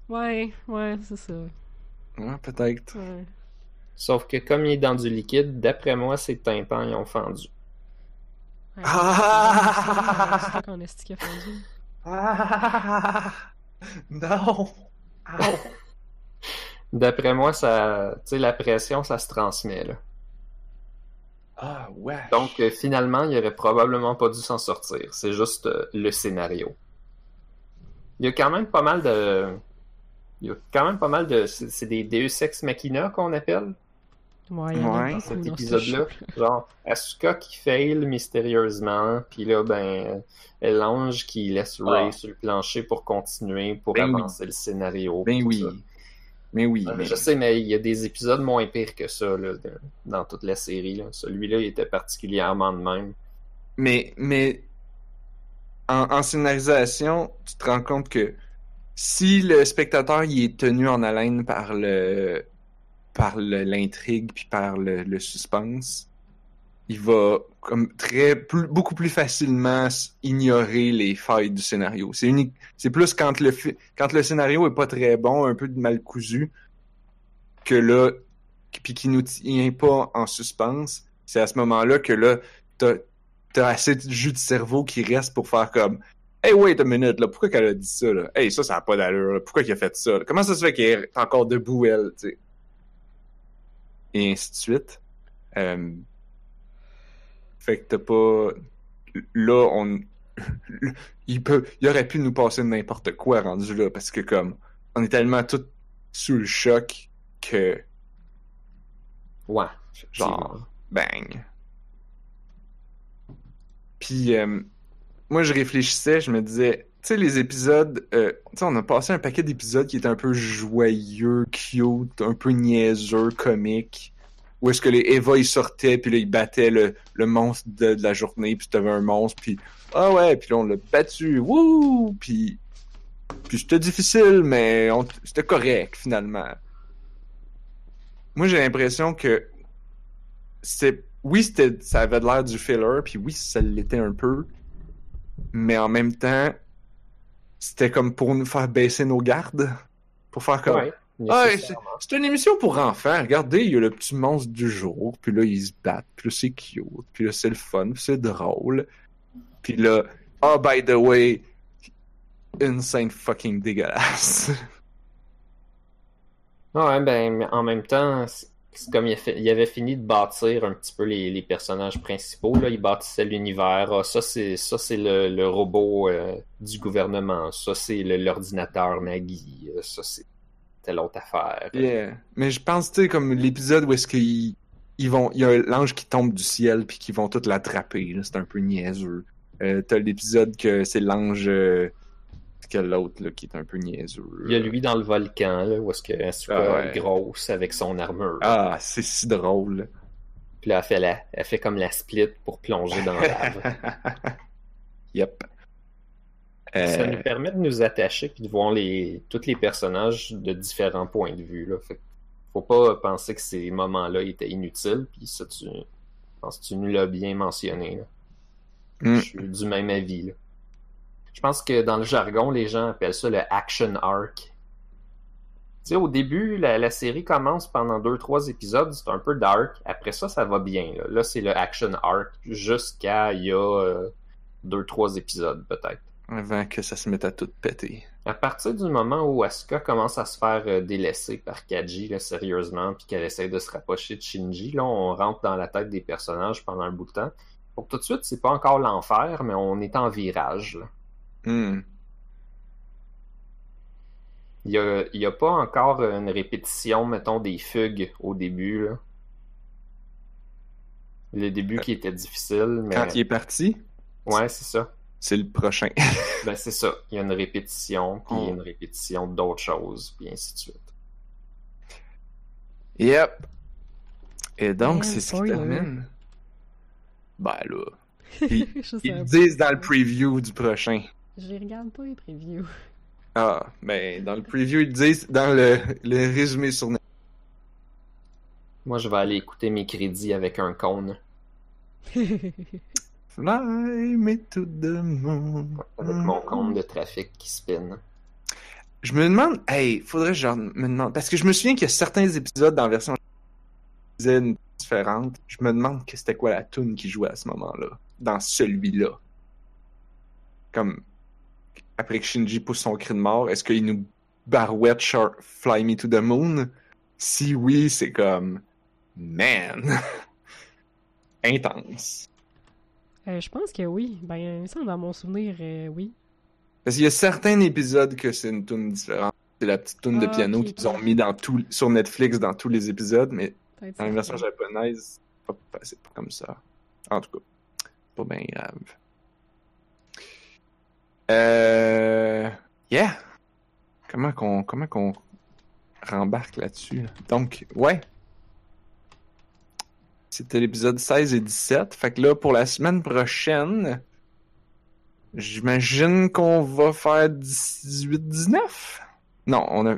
ouais, ouais, c'est ça. Ouais, peut-être. Ouais. Sauf que comme il est dans du liquide, d'après moi, ses tympans ils ont fendu. Ouais, Ah! Qu'on est qui a fondu. Ah, non. D'après moi, ça, tu sais, la pression, ça se transmet, là. Ah ouais. Donc, euh, finalement, il aurait probablement pas dû s'en sortir. C'est juste euh, le scénario. Il y a quand même pas mal de... Il y a quand même pas mal de... C'est des Deus Ex Machina qu'on appelle. Ouais, il y Ouais, cet dans ce épisode-là. Genre, Asuka qui fail mystérieusement, puis là, ben, l'ange qui laisse Ray Ah. sur le plancher pour continuer, pour Ben oui. avancer le scénario. Ben oui. ça. Mais oui. Mais- Je sais, mais il y a des épisodes moins pires que ça là, de- dans toute la série. Là. Celui-là, il était particulièrement de même. Mais, mais en, en scénarisation, tu te rends compte que si le spectateur il est tenu en haleine par le par le- l'intrigue puis par le, le suspense, il va comme très beaucoup plus facilement ignorer les failles du scénario. C'est unique, c'est plus quand le quand le scénario est pas très bon, un peu mal cousu, que là puis qui nous tient pas en suspense, c'est à ce moment-là que là t'as t'as assez de jus de cerveau qui reste pour faire comme Hey, wait a minute, là, pourquoi qu'elle a dit ça, là? Hey, ça, ça n'a pas d'allure. Pourquoi qu'il a fait ça? Comment ça se fait qu'elle est encore debout, elle, tu sais? Et ainsi de suite. Euh, Fait que t'as pas... Là, on... il peut... Il aurait pu nous passer n'importe quoi rendu là, parce que, comme, on est tellement tous sous le choc que, Ouais. genre, bang. Puis, euh, moi, je réfléchissais, je me disais, tu sais, les épisodes, euh, tu sais, on a passé un paquet d'épisodes qui étaient un peu joyeux, cute, un peu niaiseux, comique, où est-ce que les Eva, ils sortaient, puis là, ils battaient le, le monstre de, la journée, puis t'avais un monstre, puis ah ouais, puis là, on l'a battu, wouh, puis puis c'était difficile, mais on- c'était correct, finalement. Moi, j'ai l'impression que c'est oui, c'était ça avait l'air du filler, puis oui, ça l'était un peu, mais en même temps, c'était comme pour nous faire baisser nos gardes, pour faire comme Ouais, ah, c'est une émission pour enfants. Regardez, il y a le petit monstre du jour, puis là, ils se battent, puis là, c'est cute, puis là, c'est le fun, puis c'est drôle. Puis là, oh, by the way, insane fucking dégueulasse. Ouais, ben, en même temps, c'est comme il, a fait- il avait fini de bâtir un petit peu les, les personnages principaux. Là. Il bâtissait l'univers. Ah, ça, c'est ça c'est le, le robot euh, du gouvernement. Ça, c'est l'ordinateur Nagui. Euh, Ça, c'est telle autre affaire. Yeah. Mais je pense, tu sais, comme l'épisode où est-ce qu'ils ils vont, il y a l'ange qui tombe du ciel, puis qu'ils vont tous l'attraper, c'est un peu niaiseux. Euh, T'as l'épisode que c'est l'ange, euh, que l'autre, qui est un peu niaiseux. Il y a lui dans le volcan, là, où est-ce que Asuka Ah ouais. est grosse avec son armure. Ah, c'est si drôle. Puis là, elle fait, la, elle fait comme la split pour plonger dans la lave. yep. Ça Euh, nous permet de nous attacher puis de voir les, tous les personnages de différents points de vue. Là. Fait faut pas penser que ces moments-là étaient inutiles. Puis ça, tu, je pense que tu nous l'as bien mentionné. Là. Mm. Je suis du même avis. Là. Je pense que dans le jargon, les gens appellent ça le action arc. Tu sais, au début, la, la série commence pendant deux, trois épisodes, c'est un peu dark. Après ça, ça va bien. Là, Là, c'est le action arc jusqu'à il y a euh, deux, trois épisodes peut-être. Avant que ça se mette à tout péter. À partir du moment où Asuka commence à se faire euh, délaisser par Kaji, là, sérieusement, puis qu'elle essaie de se rapprocher de Shinji, là, on rentre dans la tête des personnages pendant un bout de temps. Pour tout de suite, c'est pas encore l'enfer, mais on est en virage. là. Hmm. Il y a, pas encore une répétition, mettons, des fugues au début. Là. Le début qui était difficile, mais... Quand il est parti, Ouais, c'est ça. C'est le prochain. Ben, c'est ça. Il y a une répétition, puis Oh. une répétition d'autres choses, puis ainsi de suite. yep. Et donc, c'est ce qui termine. Ben là. Ils, ils disent dans le preview du prochain. Je les regarde pas les previews. Ah, ben dans le preview, ils disent dans le, le résumé sur. Moi, je vais aller écouter mes crédits avec un cône. Fly me to the moon. Avec mon compte de trafic qui spin. Je me demande, hey, faudrait que je me demande, parce que je me souviens qu'il y a certains épisodes dans la version différente. Je me demande que c'était quoi la tune qui jouait à ce moment-là, dans celui-là. Comme après que Shinji pousse son cri de mort, est-ce qu'il nous barouette Fly Me to the Moon? Si oui, c'est comme man, intense. Euh, je pense que oui. Ben, ça, dans mon souvenir, euh, oui. Parce qu'il y a certains épisodes que c'est une tune différente. C'est la petite tune de Ah, piano qu'ils ont mis dans tout, sur Netflix dans tous les épisodes, mais dans la version japonaise, c'est pas, comme ça. En tout cas, pas bien grave. Euh... Yeah! Comment qu'on comment qu'on rembarque là-dessus? là? Donc, ouais. C'était l'épisode 16 et 17. Fait que là, pour la semaine prochaine, j'imagine qu'on va faire 18-19? Non, on a...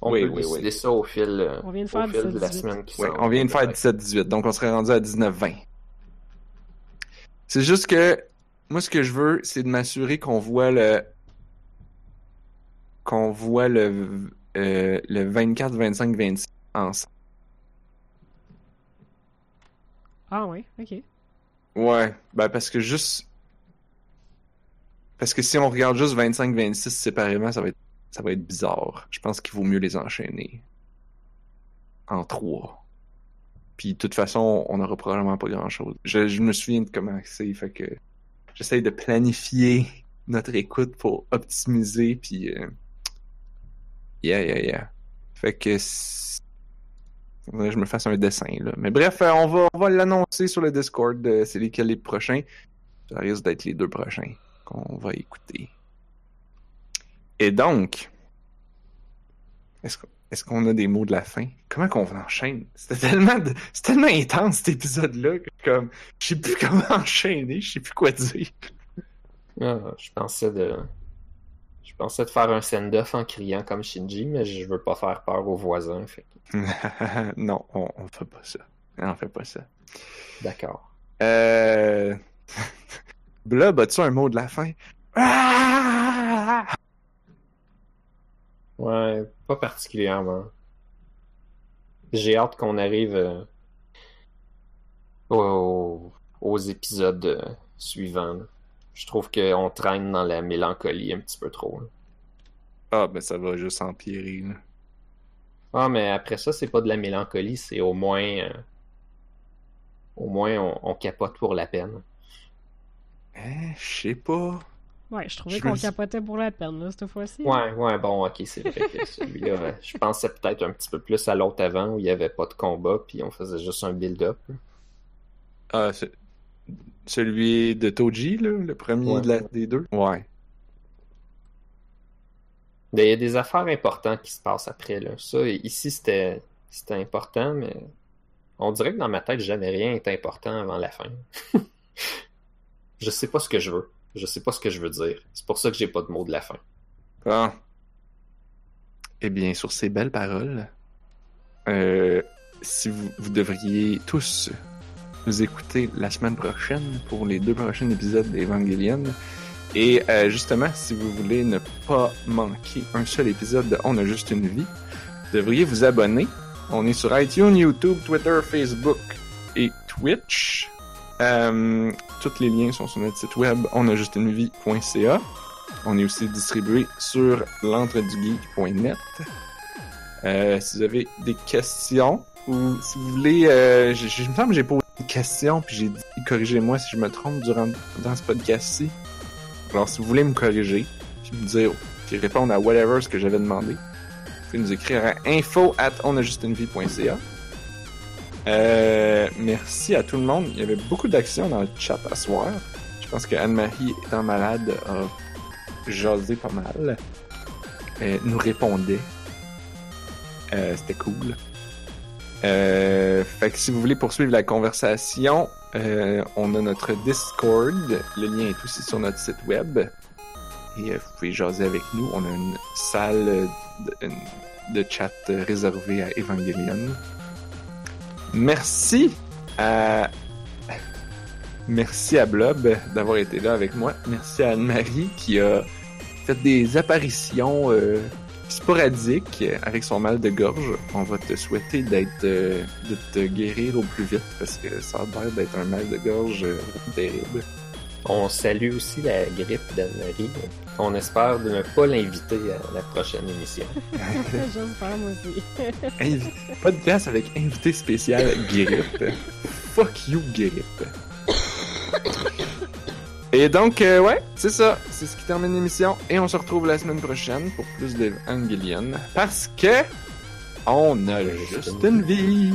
On Oui, peut oui, décider oui. ça au fil, euh, On vient de au faire fil de la 17-18. semaine qui on vient de faire vient. 17-18, donc on serait rendu à 19-20. C'est juste que moi, ce que je veux, c'est de m'assurer qu'on voit le qu'on voit le euh, le 24, 25, 26 ensemble. Ah ouais, ok. Ouais, ben parce que juste parce que si on regarde juste 25, 26 séparément, ça va être ça va être bizarre. Je pense qu'il vaut mieux les enchaîner en trois. Puis de toute façon, on n'aura probablement pas grand-chose. Je, je me souviens de comment c'est, fait que j'essaye de planifier notre écoute pour optimiser, puis euh, yeah, yeah, yeah. Fait que faudrait que je me fasse un dessin, là. Mais bref, euh, on va, on va l'annoncer sur le Discord, euh, c'est lesquels les prochains. Ça risque d'être les deux prochains qu'on va écouter. Et donc, est-ce qu'on a des mots de la fin? Comment qu'on enchaîne? C'était tellement, tellement intense cet épisode-là que comme je sais plus comment enchaîner, je sais plus quoi dire. Ah, je pensais de. Je pensais de faire un send-off en criant comme Shinji, mais je veux pas faire peur aux voisins. Fait non, on, on fait pas ça. On fait pas ça. D'accord. Euh... Blob, as-tu un mot de la fin? Ah! Ouais, pas particulièrement. J'ai hâte qu'on arrive euh, aux, aux épisodes euh, suivants. là. Je trouve qu'on traîne dans la mélancolie un petit peu trop. là. Ah, ben ça va juste empirer, là. Ah, mais après ça, c'est pas de la mélancolie, c'est au moins. euh, au moins, on, on capote pour la peine. Eh, je sais pas. Ouais, je trouvais qu'on capotait pour la peine, là, cette fois-ci. Ouais, ouais, bon, ok, c'est vrai que celui-là, euh, je pensais peut-être un petit peu plus à l'autre avant où il y avait pas de combat, puis on faisait juste un build-up. Ah, celui de Toji, là, le premier Ouais. de la- des deux? Ouais. Mais il y a des affaires importantes qui se passent après, là. Ça, ici, c'était c'était important, mais on dirait que dans ma tête, jamais rien est important avant la fin. je sais pas ce que je veux. Je sais pas ce que je veux dire. C'est pour ça que j'ai pas de mot de la fin. Ah. Eh bien, sur ces belles paroles, euh, si vous, vous devriez tous nous écouter la semaine prochaine pour les deux prochains épisodes d'Evangelion. Et euh, justement, si vous voulez ne pas manquer un seul épisode de On a juste une vie, vous devriez vous abonner. On est sur iTunes, YouTube, Twitter, Facebook et Twitch. Euh, tous les liens sont sur notre site web onajustunevie.ca. On est aussi distribué sur l'entredugeek.net. Euh, si vous avez des questions ou si vous voulez, euh, je, je me semble que j'ai posé une question puis j'ai dit corrigez-moi si je me trompe durant dans ce podcast-ci. Alors si vous voulez me corriger puis me dire qui répondent à whatever ce que j'avais demandé. Vous pouvez nous écrire à info at onajustunevie.ca. Euh, merci à tout le monde. Il y avait beaucoup d'actions dans le chat à soir. Je pense que Anne-Marie, étant malade, a jasé pas mal. Euh, nous répondait. Euh, C'était cool. Euh, fait que si vous voulez poursuivre la conversation, euh, on a notre Discord. Le lien est aussi sur notre site web. Et euh, vous pouvez jaser avec nous. On a une salle de, chat réservée à Evangelion. Merci à Merci à Blob d'avoir été là avec moi. Merci à Anne-Marie qui a fait des apparitions sporadiques avec son mal de gorge. On va te souhaiter d'être euh, de te guérir au plus vite parce que ça a l'air d'être un mal de gorge euh, terrible. On salue aussi la grippe d'Anne-Marie. On espère de ne pas l'inviter à la prochaine émission. J'espère, moi aussi. Invi- Podcast avec invité spécial grippe. Fuck you grippe. Et donc, euh, ouais, c'est ça. C'est ce qui termine l'émission. Et on se retrouve la semaine prochaine pour plus d'Evangelion. Parce que on a juste une vie.